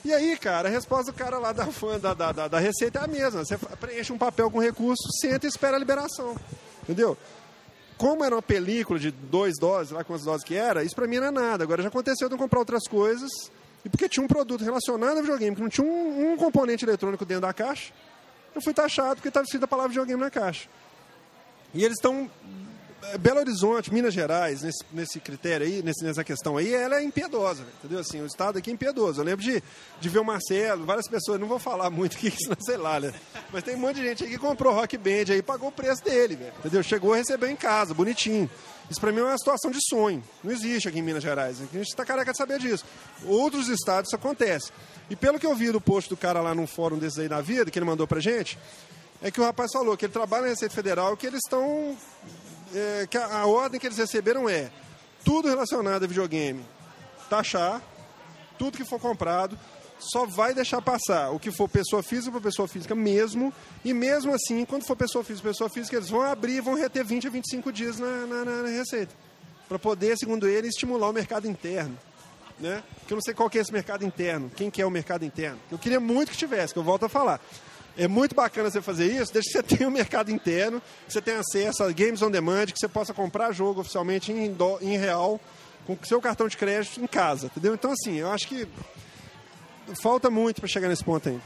E aí, cara, a resposta do cara lá da fã da, da, da receita é a mesma. Você preenche um papel com recurso, senta e espera a liberação. Entendeu? como era uma película de dois doses, lá quantas doses que era, isso pra mim não é nada. Agora já aconteceu de eu comprar outras coisas, e porque tinha um produto relacionado ao videogame, que não tinha um, um componente eletrônico dentro da caixa, eu fui taxado porque estava escrita a palavra videogame na caixa. E eles estão Belo Horizonte, Minas Gerais, nesse, nesse critério aí, nesse, nessa questão aí, ela é impiedosa, entendeu? Assim, o estado aqui é impiedoso. Eu lembro de, de ver o Marcelo, várias pessoas, não vou falar muito aqui, senão sei lá, né? Mas tem um monte de gente aí que comprou Rock Band aí pagou o preço dele, entendeu? Chegou a receber em casa, bonitinho. Isso pra mim é uma situação de sonho. Não existe aqui em Minas Gerais. A gente está careca de saber disso. Outros estados isso acontece. E pelo que eu vi do post do cara lá num fórum desses aí da vida, que ele mandou pra gente, é que o rapaz falou que ele trabalha na Receita Federal que eles estão é, que a, a, ordem que eles receberam é tudo relacionado a videogame, taxar, tudo que for comprado, só vai deixar passar o que for pessoa física para pessoa física mesmo, e mesmo assim, quando for pessoa física pessoa física, eles vão abrir e vão reter 20 a 25 dias na, na, na receita, para poder, segundo ele, estimular o mercado interno. Né? Que eu não sei qual que é esse mercado interno, quem que é o mercado interno. Eu queria muito que tivesse, que eu volto a falar. É muito bacana você fazer isso, desde que você tenha um mercado interno, que você tenha acesso a games on demand, que você possa comprar jogo oficialmente em, do, em real, com o seu cartão de crédito em casa, entendeu? Então, assim, eu acho que falta muito para chegar nesse ponto aí.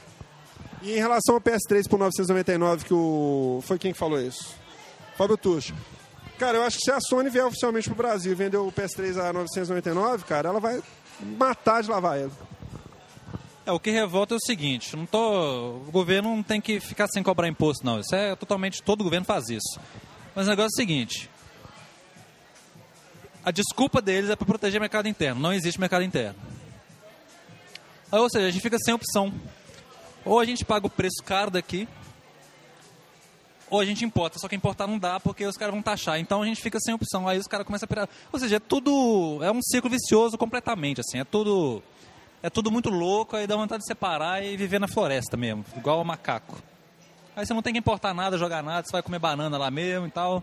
E em relação ao PS3 por 999, que o. Foi quem que falou isso? Fábio Tuxo. Cara, eu acho que se a Sony vier oficialmente pro Brasil e vender o PS3 a 999, cara, ela vai matar de lavar ele. É, o que revolta é o seguinte, não tô, o governo não tem que ficar sem cobrar imposto, não. Isso é totalmente, todo governo faz isso. Mas o negócio é o seguinte, a desculpa deles é para proteger o mercado interno. Não existe mercado interno. Ou seja, a gente fica sem opção. Ou a gente paga o preço caro daqui, ou a gente importa. Só que importar não dá porque os caras vão taxar. Então a gente fica sem opção. Aí os caras começam a pirar. Ou seja, é tudo. É um ciclo vicioso completamente. assim É tudo. É tudo muito louco. Aí dá vontade de separar e viver na floresta mesmo. Igual o macaco. Aí você não tem que importar nada, jogar nada. Você vai comer banana lá mesmo e tal.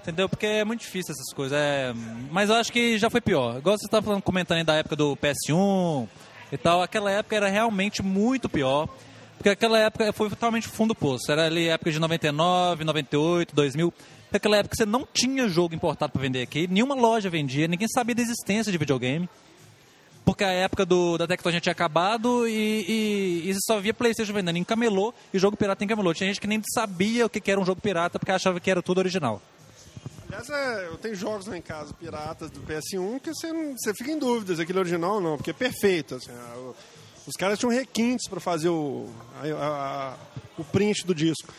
Entendeu? Porque é muito difícil essas coisas. É... Mas eu acho que já foi pior. Igual você estava comentando aí da época do PS1 e tal. Aquela época era realmente muito pior. Porque aquela época foi totalmente fundo poço. Era ali época de 99, 98, 2000. Naquela época você não tinha jogo importado para vender aqui. Nenhuma loja vendia. Ninguém sabia da existência de videogame. Porque a época do, da Tectoy tinha acabado e, e, e, só via Playstation vendendo em camelô e jogo pirata em camelô. Tinha gente que nem sabia o que era um jogo pirata porque achava que era tudo original. Aliás, é, eu tenho jogos lá em casa, piratas do PS1, que você, você fica em dúvida se aquele é original ou não, porque é perfeito. Assim, a, os caras tinham requintes para fazer o, a, a, o print do disco.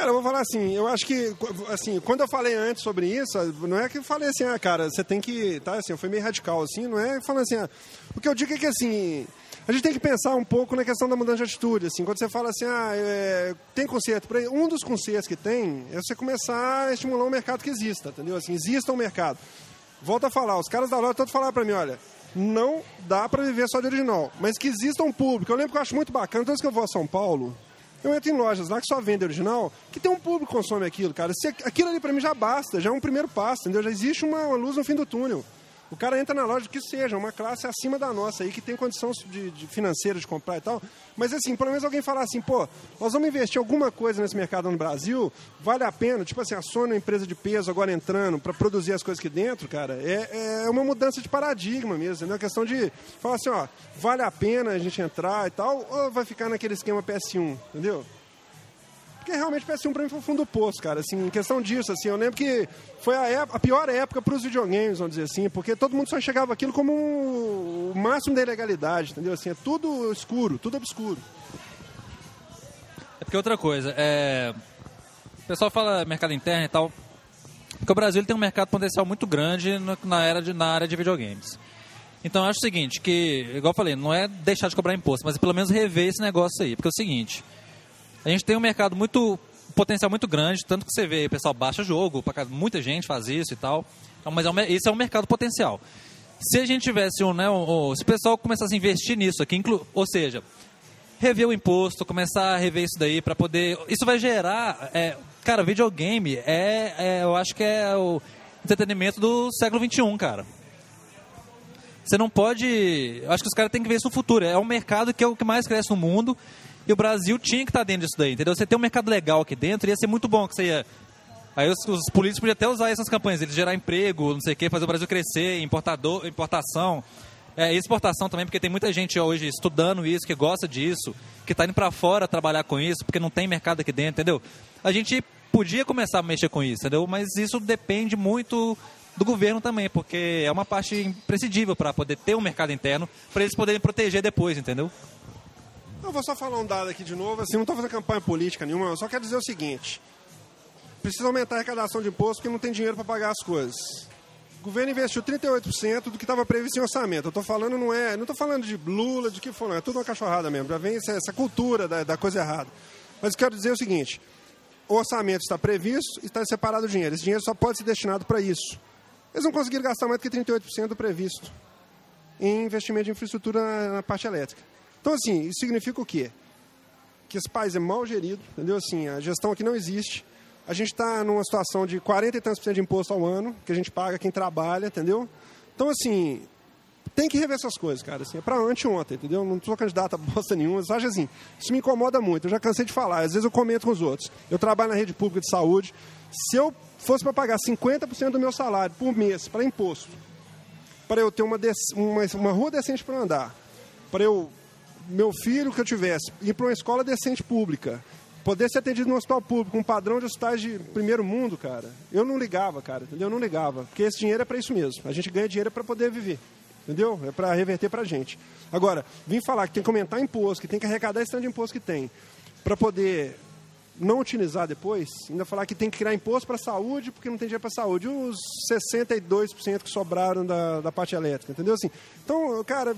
Cara, eu vou falar assim, eu acho que, assim, quando eu falei antes sobre isso, não é que eu falei assim, ah, cara, você tem que, tá, assim, eu fui meio radical, assim, não é falando assim, ah, o que eu digo é que, assim, a gente tem que pensar um pouco na questão da mudança de atitude. Assim, quando você fala assim, ah, é, tem conserto, um dos consertos que tem é você começar a estimular um mercado que exista, entendeu? Assim, exista um mercado. Volto a falar, os caras da loja todos falaram para mim, olha, não dá para viver só de original, mas que exista um público. Eu lembro que eu acho muito bacana, todas que eu vou a São Paulo, eu entro em lojas lá que só vende original, que tem um público que consome aquilo, cara. Se, aquilo ali para mim já basta, já é um primeiro passo, entendeu? Já existe uma, uma luz no fim do túnel. O cara entra na loja que seja, uma classe acima da nossa aí, que tem condição de, de financeira de comprar e tal. Mas assim, pelo menos alguém falar assim, pô, nós vamos investir alguma coisa nesse mercado no Brasil, vale a pena, tipo assim, a Sony é uma empresa de peso agora entrando para produzir as coisas aqui dentro, cara, é, é uma mudança de paradigma mesmo, entendeu? A questão de falar assim, ó, vale a pena a gente entrar e tal, ou vai ficar naquele esquema PS1, entendeu? Porque realmente PS1 pra mim foi o fundo do poço, cara. Assim, em questão disso, assim, eu lembro que foi a, época, a pior época para os videogames, vamos dizer assim, porque todo mundo só enxergava aquilo como um, o máximo da ilegalidade, entendeu? Assim, é tudo escuro, tudo obscuro. É porque outra coisa, é... o pessoal fala mercado interno e tal, porque o Brasil tem um mercado potencial muito grande na, era de, na área de videogames. Então eu acho o seguinte, que, igual eu falei, não é deixar de cobrar imposto, mas pelo menos rever esse negócio aí. Porque é o seguinte, a gente tem um mercado muito potencial muito grande, tanto que você vê, o pessoal baixa jogo, muita gente faz isso e tal. Então, mas é um, esse é um mercado potencial. Se a gente tivesse um, né, um, se o pessoal começasse a investir nisso aqui, inclu, ou seja, rever o imposto, começar a rever isso daí para poder, isso vai gerar, é, cara, videogame é, é, eu acho que é o entretenimento do século 21, cara. Você não pode, acho que os caras têm que ver isso no futuro. É um mercado que é o que mais cresce no mundo e o Brasil tinha que estar tá dentro disso daí, entendeu? Você tem um mercado legal aqui dentro, ia ser muito bom que você ia. Aí os, os políticos podiam até usar essas campanhas, eles gerar emprego, não sei o quê, fazer o Brasil crescer, importador, importação. É, exportação também, porque tem muita gente hoje estudando isso, que gosta disso, que está indo para fora trabalhar com isso, porque não tem mercado aqui dentro, entendeu? A gente podia começar a mexer com isso, entendeu? Mas isso depende muito do governo também, porque é uma parte imprescindível para poder ter um mercado interno, para eles poderem proteger depois, entendeu? Eu vou só falar um dado aqui de novo, assim, não estou fazendo campanha política nenhuma, só quero dizer o seguinte. Precisa aumentar a arrecadação de imposto porque não tem dinheiro para pagar as coisas. O governo investiu 38% do que estava previsto em orçamento. Eu estou falando, não é. Não estou falando de Lula, de que for, não. É tudo uma cachorrada mesmo. Já vem essa, essa cultura da, da, coisa errada. Mas eu quero dizer o seguinte: o orçamento está previsto e está separado o dinheiro. Esse dinheiro só pode ser destinado para isso. Eles não conseguiram gastar mais do que 38% do previsto em investimento de infraestrutura na, na parte elétrica. Então, assim, isso significa o quê? Que esse país é mal gerido, entendeu? Assim, a gestão aqui não existe. A gente está numa situação de 40 e tantos por cento de imposto ao ano, que a gente paga quem trabalha, entendeu? Então, assim, tem que rever essas coisas, cara. Assim, é para anteontem, entendeu? Não sou candidato a bosta nenhuma. Só assim, isso me incomoda muito. Eu já cansei de falar. Às vezes eu comento com os outros. Eu trabalho na rede pública de saúde. Se eu fosse para pagar 50% do meu salário por mês para imposto, para eu ter uma, uma, uma rua decente para andar, para eu meu filho que eu tivesse ir para uma escola decente pública, poder ser atendido no hospital público, um padrão de hospitais de primeiro mundo, cara, eu não ligava, cara, entendeu? Eu não ligava, porque esse dinheiro é para isso mesmo. A gente ganha dinheiro para poder viver, entendeu? É para reverter para a gente. Agora, vim falar que tem que aumentar imposto, que tem que arrecadar esse tanto de imposto que tem, para poder não utilizar depois, ainda falar que tem que criar imposto para saúde porque não tem dinheiro para saúde. Os 62% que sobraram da, da parte elétrica, entendeu? Assim, então, cara,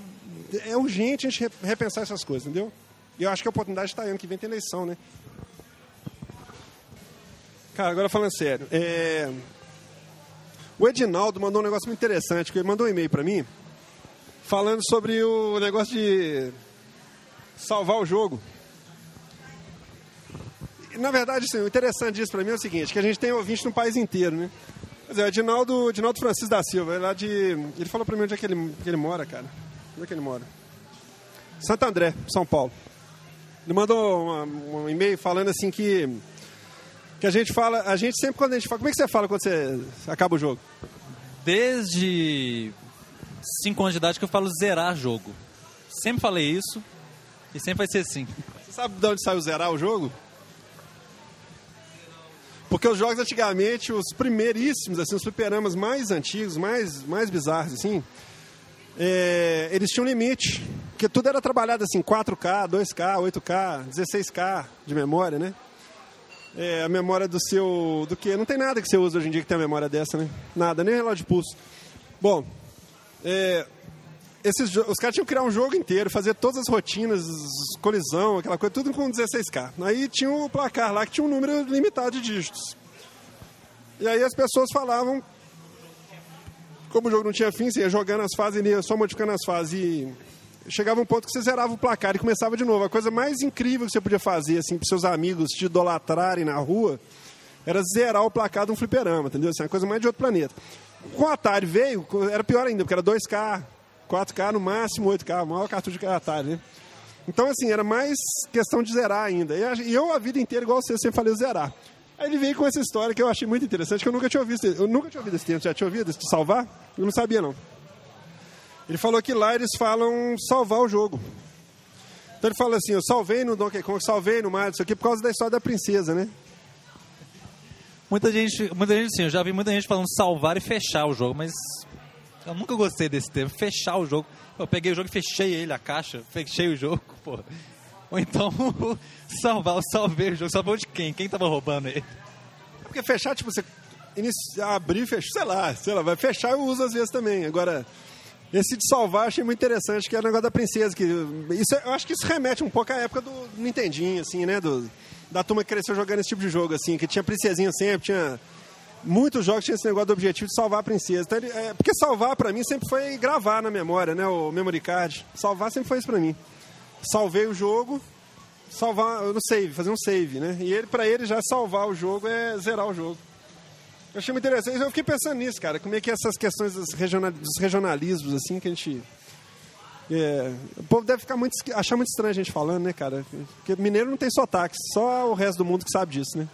é urgente a gente repensar essas coisas, entendeu? E eu acho que a oportunidade está ano que vem tem eleição, né? Cara, agora falando sério. É... O Edinaldo mandou um negócio muito interessante, ele mandou um e-mail para mim, falando sobre o negócio de salvar o jogo. Na verdade, sim, o interessante disso para mim é o seguinte, que a gente tem ouvinte no país inteiro, né? Mas é, o Edinaldo, Edinaldo Francisco da Silva, lá de... Ele falou para mim onde é que ele, que ele mora, cara. Onde é que ele mora? Santo André, São Paulo. Ele mandou uma, um e-mail falando assim que que a gente fala, a gente sempre quando a gente fala, como é que você fala quando você acaba o jogo? Desde 5 anos de idade que eu falo zerar jogo. Sempre falei isso e sempre vai ser assim. Você sabe de onde saiu zerar o jogo? Porque os jogos antigamente, os primeiríssimos, assim, os fliperamas mais antigos, mais, mais bizarros, assim, é, eles tinham limite. Porque tudo era trabalhado assim, 4K, 2K, 8K, 16K de memória, né? É, a memória do seu. do que? Não tem nada que você usa hoje em dia que tem a memória dessa, né? Nada, nem relógio de pulso. Bom, é, esses, os caras tinham que criar um jogo inteiro, fazer todas as rotinas, colisão, aquela coisa, tudo com 16K. Aí tinha o placar lá que tinha um número limitado de dígitos. E aí as pessoas falavam, como o jogo não tinha fim, você ia jogando as fases, ia só modificando as fases e chegava um ponto que você zerava o placar e começava de novo. A coisa mais incrível que você podia fazer, assim, para seus amigos te idolatrarem na rua, era zerar o placar de um fliperama, entendeu? Assim, a coisa mais de outro planeta. Com o Atari veio, era pior ainda, porque era 2K, 4K, no máximo 8K, o maior cartucho de Atari, né? Então, assim, era mais questão de zerar ainda. E eu, a vida inteira, igual você, sempre falei zerar. Aí ele veio com essa história que eu achei muito interessante, que eu nunca tinha ouvido. Eu nunca tinha ouvido esse termo. Já tinha ouvido de salvar? Eu não sabia, não. Ele falou que lá eles falam salvar o jogo. Então ele fala assim, eu salvei no Donkey Kong, salvei no Mario, isso aqui por causa da história da princesa, né? Muita gente, muita gente sim, eu já vi muita gente falando salvar e fechar o jogo, mas eu nunca gostei desse termo, fechar o jogo. Eu peguei o jogo e fechei ele, a caixa, fechei o jogo, pô. Ou então, salvar, eu salvei o jogo, salvou de quem? Quem tava roubando ele? Porque fechar, tipo, você iniciar, abrir, fechar, sei lá, sei lá, vai fechar eu uso às vezes também. Agora, esse de salvar achei muito interessante, que é o negócio da princesa. Que, isso, eu acho que isso remete um pouco à época do Nintendinho, assim, né? Do, da turma que cresceu jogando esse tipo de jogo, assim, que tinha princesinha sempre, tinha muitos jogos tinham esse negócio do objetivo de salvar a princesa. Então, ele, é, porque salvar para mim sempre foi gravar na memória, né? O memory card. Salvar sempre foi isso para mim. Salvei o jogo, salvar no save, fazer um save, né? E ele para ele já salvar o jogo é zerar o jogo. Eu achei muito interessante. Eu fiquei pensando nisso, cara. Como é que essas questões dos, regional, dos regionalismos, assim, que a gente. É, o povo deve ficar muito, achar muito estranho a gente falando, né, cara? Porque mineiro não tem sotaque, só o resto do mundo que sabe disso, né?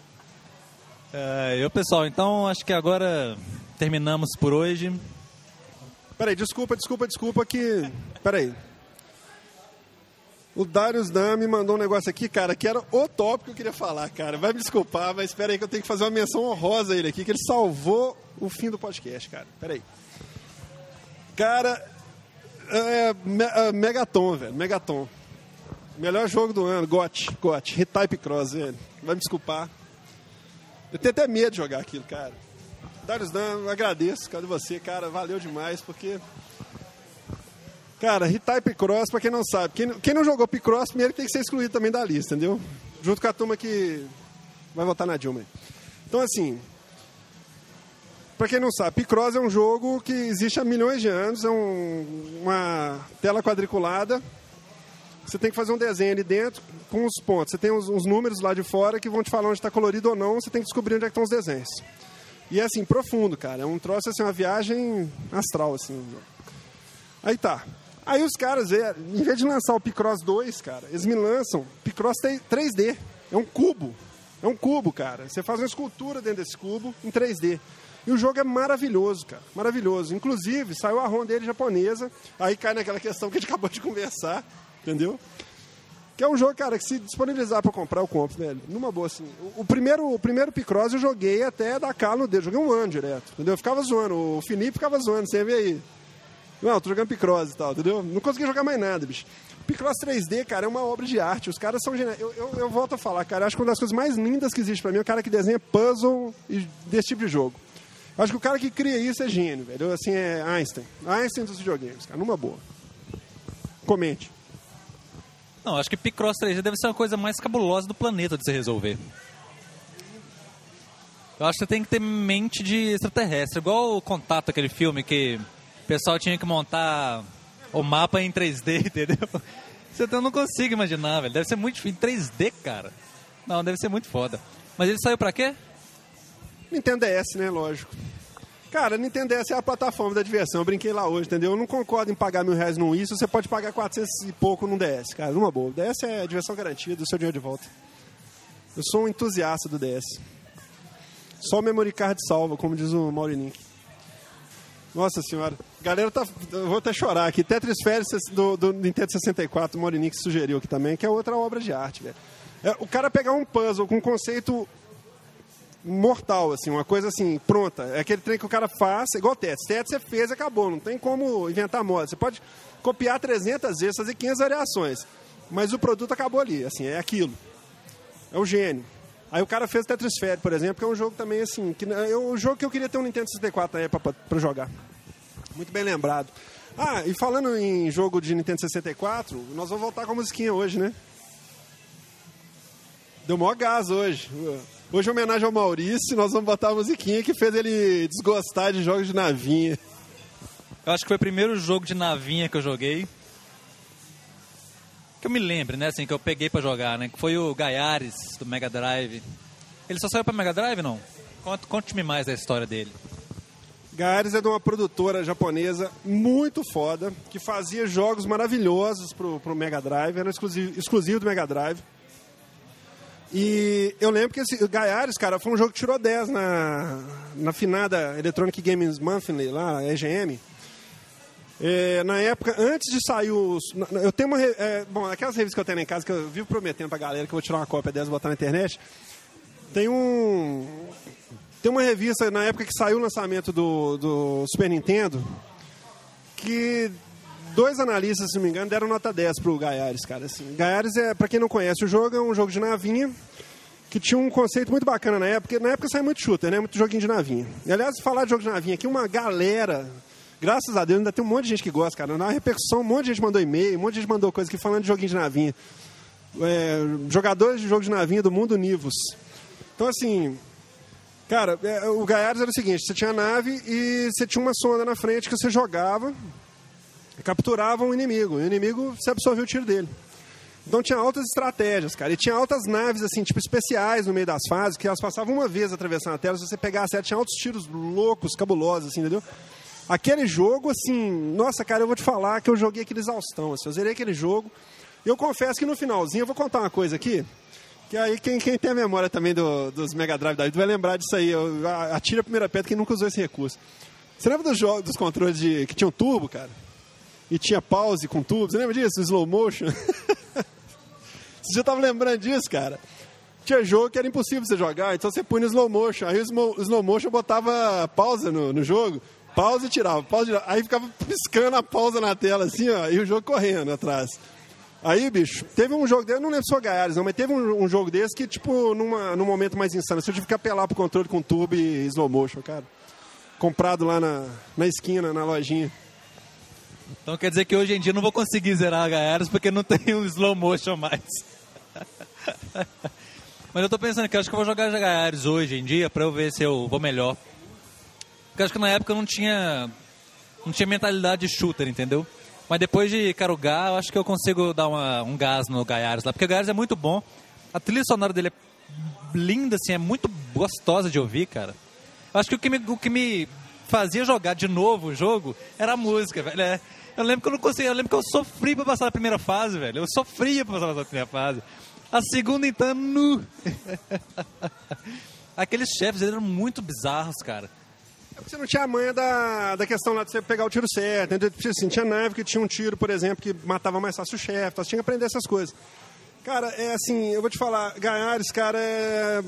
É, eu, pessoal, então acho que agora terminamos por hoje. Peraí, desculpa, desculpa, desculpa que. Peraí. O Darius Dan me mandou um negócio aqui, cara, que era o tópico que eu queria falar, cara. Vai me desculpar, mas espera aí que eu tenho que fazer uma menção honrosa a ele aqui, que ele salvou o fim do podcast, cara. Pera aí. Cara, é, é, Megaton, velho, Megaton. Melhor jogo do ano, GOT, GOT, Retype Cross, velho. Vai me desculpar. Eu tenho até medo de jogar aquilo, cara. Darius Dan, agradeço, cadê você, cara? Valeu demais, porque. Cara, Retype Cross, pra quem não sabe, quem, quem não jogou Picross, primeiro tem que ser excluído também da lista, entendeu? Junto com a turma que vai votar na Dilma. Então, assim, para quem não sabe, Picross é um jogo que existe há milhões de anos, é um, uma tela quadriculada. Você tem que fazer um desenho ali dentro com os pontos. Você tem uns, uns números lá de fora que vão te falar onde está colorido ou não. Você tem que descobrir onde é estão os desenhos. E é assim, profundo, cara. É um troço assim, uma viagem astral, assim. Aí tá. Aí os caras, é, em vez de lançar o Picross 2, cara, eles me lançam Picross 3D. É um cubo. É um cubo, cara. Você faz uma escultura dentro desse cubo em 3D. E o jogo é maravilhoso, cara. Maravilhoso. Inclusive, saiu a ROM dele japonesa. Aí cai naquela questão que a gente acabou de conversar. Entendeu? Que é um jogo, cara, que se disponibilizar para comprar, eu compro, velho. Numa boa, assim. O, o primeiro, o primeiro Picross eu joguei até dar calo no dedo. Joguei um ano direto. Entendeu? Eu ficava zoando. O Felipe ficava zoando. Você vê aí. Não, tô jogando Picross e tal, entendeu? Não consegui jogar mais nada, bicho. Picross 3D, cara, é uma obra de arte. Os caras são geniais. Eu, eu, eu volto a falar, cara, acho que uma das coisas mais lindas que existe pra mim é o cara que desenha puzzle e desse tipo de jogo. Acho que o cara que cria isso é gênio, velho. Assim, é Einstein. Einstein dos videogames, cara, numa boa. Comente. Não, acho que Picross 3D deve ser a coisa mais cabulosa do planeta de se resolver. Eu acho que você tem que ter mente de extraterrestre, igual o Contato, aquele filme que o pessoal tinha que montar o mapa em 3D, entendeu? Você não consigo imaginar, velho. Deve ser muito difícil. 3D, cara. Não, deve ser muito foda. Mas ele saiu pra quê? Nintendo DS, né? Lógico. Cara, Nintendo DS é a plataforma da diversão. Eu brinquei lá hoje, entendeu? Eu não concordo em pagar mil reais num isso. Você pode pagar 400 e pouco num DS, cara. Numa boa. O DS é diversão garantida, o seu dinheiro de volta. Eu sou um entusiasta do DS. Só o memory card salva, como diz o Maurinick. Nossa senhora. Galera, tá, vou até chorar aqui. Tetris Férias do, do Nintendo 64, o Maurinick sugeriu aqui também, que é outra obra de arte, velho. É, o cara pegar um puzzle com um conceito mortal, assim, uma coisa assim, pronta. É aquele trem que o cara faz, igual Tetris. Tetris você fez, acabou. Não tem como inventar moda. Você pode copiar 300 vezes, fazer 500 variações. Mas o produto acabou ali, assim, é aquilo. É o gênio. Aí o cara fez Tetris Fairy, por exemplo, que é um jogo também assim, que é um jogo que eu queria ter um Nintendo 64 na época para jogar. Muito bem lembrado. Ah, e falando em jogo de Nintendo 64, nós vamos voltar com a musiquinha hoje, né? Deu maior gás hoje. Hoje, em homenagem ao Maurício, nós vamos botar a musiquinha que fez ele desgostar de jogos de navinha. Eu acho que foi o primeiro jogo de navinha que eu joguei. Que eu me lembre, né, assim, que eu peguei pra jogar, né? Que foi o Gaiares, do Mega Drive. Ele só saiu pra Mega Drive, não? Conte-me mais da história dele. Gaiares é de uma produtora japonesa muito foda, que fazia jogos maravilhosos pro, pro Mega Drive, era exclusivo, exclusivo do Mega Drive. E eu lembro que esse Gaiares, cara, foi um jogo que tirou 10 na, na finada Electronic Games Monthly, lá, EGM. É, na época, antes de sair os. Eu tenho uma. É, bom, aquelas revistas que eu tenho em casa, que eu vivo prometendo pra galera que eu vou tirar uma cópia delas e botar na internet. Tem um. Tem uma revista na época que saiu o lançamento do, do Super Nintendo que dois analistas, se não me engano, deram nota 10 pro Gaiares, cara. Assim, Gaiares é, para quem não conhece o jogo, é um jogo de navinha que tinha um conceito muito bacana na época. Na época saiu muito shooter, né? Muito joguinho de navinha. E, aliás, falar de jogo de navinha aqui, uma galera, graças a Deus, ainda tem um monte de gente que gosta, cara. Na repercussão, um monte de gente mandou e-mail, um monte de gente mandou coisa aqui falando de joguinho de navinha. É, jogadores de jogo de navinha do mundo Nivus. Então, assim, cara, é, o Gaiares era o seguinte: você tinha a nave e você tinha uma sonda na frente que você jogava capturava um inimigo. E o inimigo se absorveu o tiro dele. Então tinha altas estratégias, cara. E tinha altas naves, assim, tipo, especiais no meio das fases, que elas passavam uma vez atravessando a tela. Se você pegasse ela, tinha altos tiros loucos, cabulosos, assim, entendeu? Aquele jogo, assim, nossa, cara, eu vou te falar que eu joguei aquele exaustão, assim, eu zerei aquele jogo. Eu confesso que no finalzinho, eu vou contar uma coisa aqui, que aí quem, quem tem a memória também do, dos Mega Drive da vida vai lembrar disso aí. Atira a primeira pedra quem nunca usou esse recurso. Você lembra dos, jogos, dos controles de, que tinham turbo, cara? E tinha pause com tubo. Você lembra disso? Slow motion? você já estava lembrando disso, cara? Tinha jogo que era impossível você jogar, então você punha no slow motion. Aí o slow motion botava pausa no, no jogo, pausa e tirava, pausa e tirava. Aí ficava piscando a pausa na tela assim, ó, e o jogo correndo atrás. Aí, bicho, teve um jogo desse, não lembro se foi Gaiares, não, mas teve um, um, jogo desse que, tipo, numa, num momento mais insano, você tive que apelar pro controle com tubo e slow motion, cara. Comprado lá na, na esquina, na lojinha. Então quer dizer que hoje em dia não vou conseguir zerar Gaiares porque não tem um slow motion mais. Mas eu tô pensando que acho que eu vou jogar Gaiares hoje em dia pra eu ver se eu vou melhor. Porque acho que na época eu não tinha. não tinha mentalidade de shooter, entendeu? Mas depois de carugar, eu acho que eu consigo dar uma, um gás no Gaiares lá. Porque o Gaiares é muito bom. A trilha sonora dele é linda, assim, é muito gostosa de ouvir, cara. Eu acho que o que me, o que me fazia jogar de novo o jogo era a música, velho. É, eu lembro que eu não conseguia, eu lembro que eu sofri pra passar a primeira fase, velho. Eu sofria pra passar a primeira fase. A segunda, então, nu. Aqueles chefes eram muito bizarros, cara. É porque você não tinha a manha da, da questão lá de você pegar o tiro certo. Né? Assim, tinha nave que tinha um tiro, por exemplo, que matava mais fácil o chefe. Então você tinha que aprender essas coisas. Cara, é assim, eu vou te falar, Gaiares, cara, é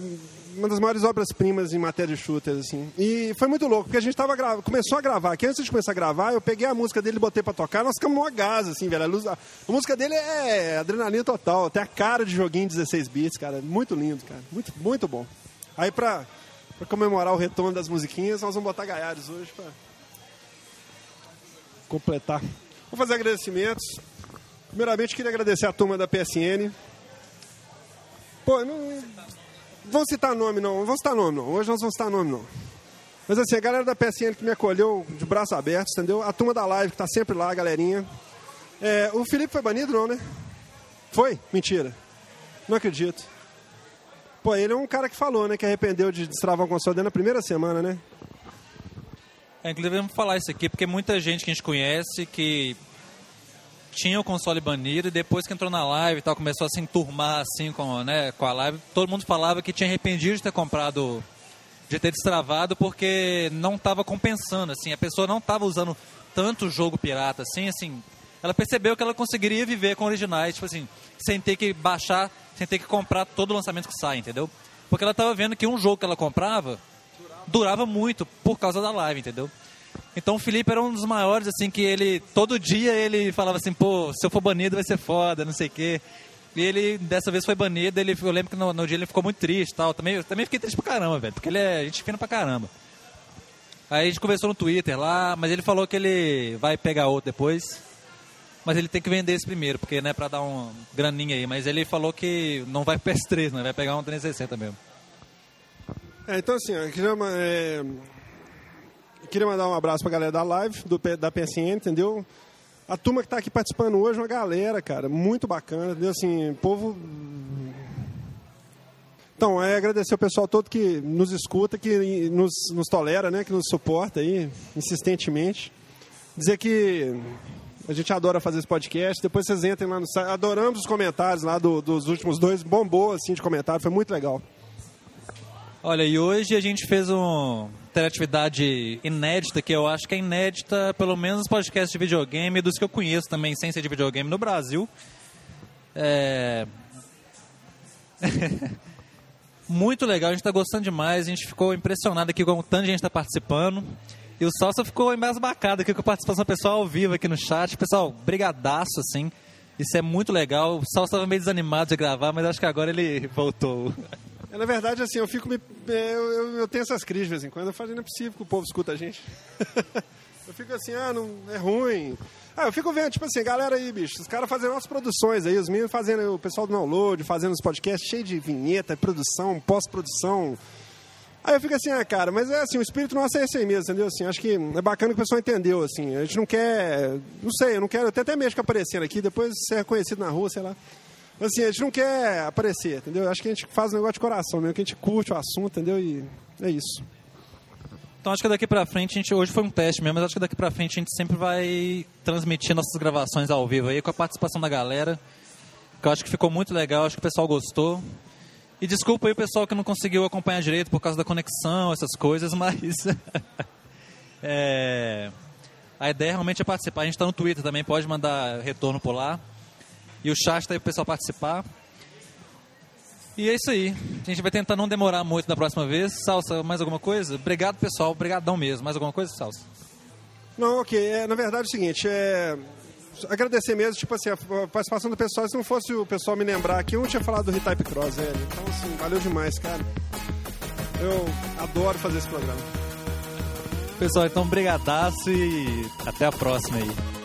uma das maiores obras-primas em matéria de shooters, assim. E foi muito louco, porque a gente tava começou a gravar, que antes de começar a gravar, eu peguei a música dele e botei pra tocar, nós ficamos numa gás, assim, velho. A, luz... a música dele é adrenalina total, tem a cara de joguinho 16 bits, cara. Muito lindo, cara. Muito, muito bom. Aí pra, pra comemorar o retorno das musiquinhas, nós vamos botar Gaiares hoje pra completar. Vou fazer agradecimentos. Primeiramente, queria agradecer a turma da PSN. Pô, não. Vamos citar nome, não. Não vamos citar nome, não. Hoje nós vamos citar nome, não. Mas assim, a galera da PSN que me acolheu de braços abertos, entendeu? A turma da live que tá sempre lá, a galerinha. É, o Felipe foi banido, não, né? Foi? Mentira. Não acredito. Pô, ele é um cara que falou, né? Que arrependeu de destravar o console dele na primeira semana, né? É, inclusive, vamos falar isso aqui, porque muita gente que a gente conhece que tinha o console banido e depois que entrou na live e tal, começou a se enturmar assim com, né, com a live, todo mundo falava que tinha arrependido de ter comprado, de ter destravado, porque não estava compensando, assim, a pessoa não estava usando tanto jogo pirata, assim, assim, ela percebeu que ela conseguiria viver com originais, tipo assim, sem ter que baixar, sem ter que comprar todo o lançamento que sai, entendeu? Porque ela estava vendo que um jogo que ela comprava durava muito por causa da live, entendeu? Então o Felipe era um dos maiores, assim, que ele, todo dia ele falava assim, pô, se eu for banido vai ser foda, não sei o quê. E ele, dessa vez foi banido, ele, eu lembro que no, no dia ele ficou muito triste tal. Também, eu também fiquei triste pra caramba, velho, porque ele é gente fina pra caramba. Aí a gente conversou no Twitter lá, mas ele falou que ele vai pegar outro depois. Mas ele tem que vender esse primeiro, porque, né, pra dar um graninha aí. Mas ele falou que não vai pro PS3, né, vai pegar um 360 mesmo. É, então assim, eu queria, é, eu queria mandar um abraço pra galera da live, do, da PSN, entendeu? A turma que está aqui participando hoje, uma galera, cara, muito bacana, entendeu? Assim, povo... Então, é agradecer o pessoal todo que nos escuta, que nos, nos tolera, né? Que nos suporta aí, insistentemente. Dizer que a gente adora fazer esse podcast. Depois vocês entrem lá no site. Adoramos os comentários lá do, dos últimos dois. Bombou, assim, de comentário. Foi muito legal. Olha, e hoje a gente fez uma interatividade inédita, que eu acho que é inédita, pelo menos nos podcasts de videogame, dos que eu conheço também, sem ser de videogame, no Brasil. É... Muito legal, a gente está gostando demais, a gente ficou impressionado aqui com o tanto de gente está participando. E o Salsa ficou embasbacado aqui com a participação pessoal ao vivo aqui no chat. Pessoal, brigadaço, assim. Isso é muito legal. O Salsa estava meio desanimado de gravar, mas acho que agora ele voltou. É, na verdade, assim, eu fico me, eu, eu, eu, tenho essas crises de vez em quando. Eu falo, não é possível que o povo escuta a gente. eu fico assim, ah, não, é ruim. Ah, eu fico vendo, tipo assim, galera aí, bicho, os caras fazendo as produções aí, os meninos fazendo, o pessoal do download, fazendo os podcasts cheio de vinheta, produção, pós-produção. Aí eu fico assim, ah, cara, mas é assim, o espírito nosso é esse aí mesmo, entendeu? Assim, acho que é bacana que o pessoal entendeu, assim. A gente não quer, não sei, eu não quero, até até mesmo que aparecendo aqui, depois ser reconhecido na rua, sei lá. Assim, a gente não quer aparecer, entendeu? Acho que a gente faz um negócio de coração mesmo, que a gente curte o assunto, entendeu? E é isso. Então acho que daqui pra frente, a gente, hoje foi um teste mesmo, mas acho que daqui pra frente a gente sempre vai transmitir nossas gravações ao vivo aí, com a participação da galera, que eu acho que ficou muito legal, acho que o pessoal gostou. E desculpa aí o pessoal que não conseguiu acompanhar direito por causa da conexão, essas coisas, mas... é... A ideia realmente é participar. A gente está no Twitter também, pode mandar retorno por lá. E o chat está aí o pessoal participar. E é isso aí. A gente vai tentar não demorar muito da próxima vez. Salsa, mais alguma coisa? Obrigado, pessoal. Obrigadão mesmo. Mais alguma coisa, Salsa? Não, ok. É, na verdade é o seguinte, é... Agradecer mesmo, tipo assim, a participação do pessoal. Se não fosse o pessoal me lembrar aqui, eu não tinha falado do Retype Cross, velho. Então, assim, valeu demais, cara. Eu adoro fazer esse programa. Pessoal, então, brigadaço e até a próxima aí.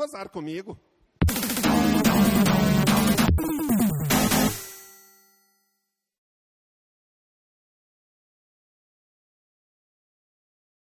A gozar comigo.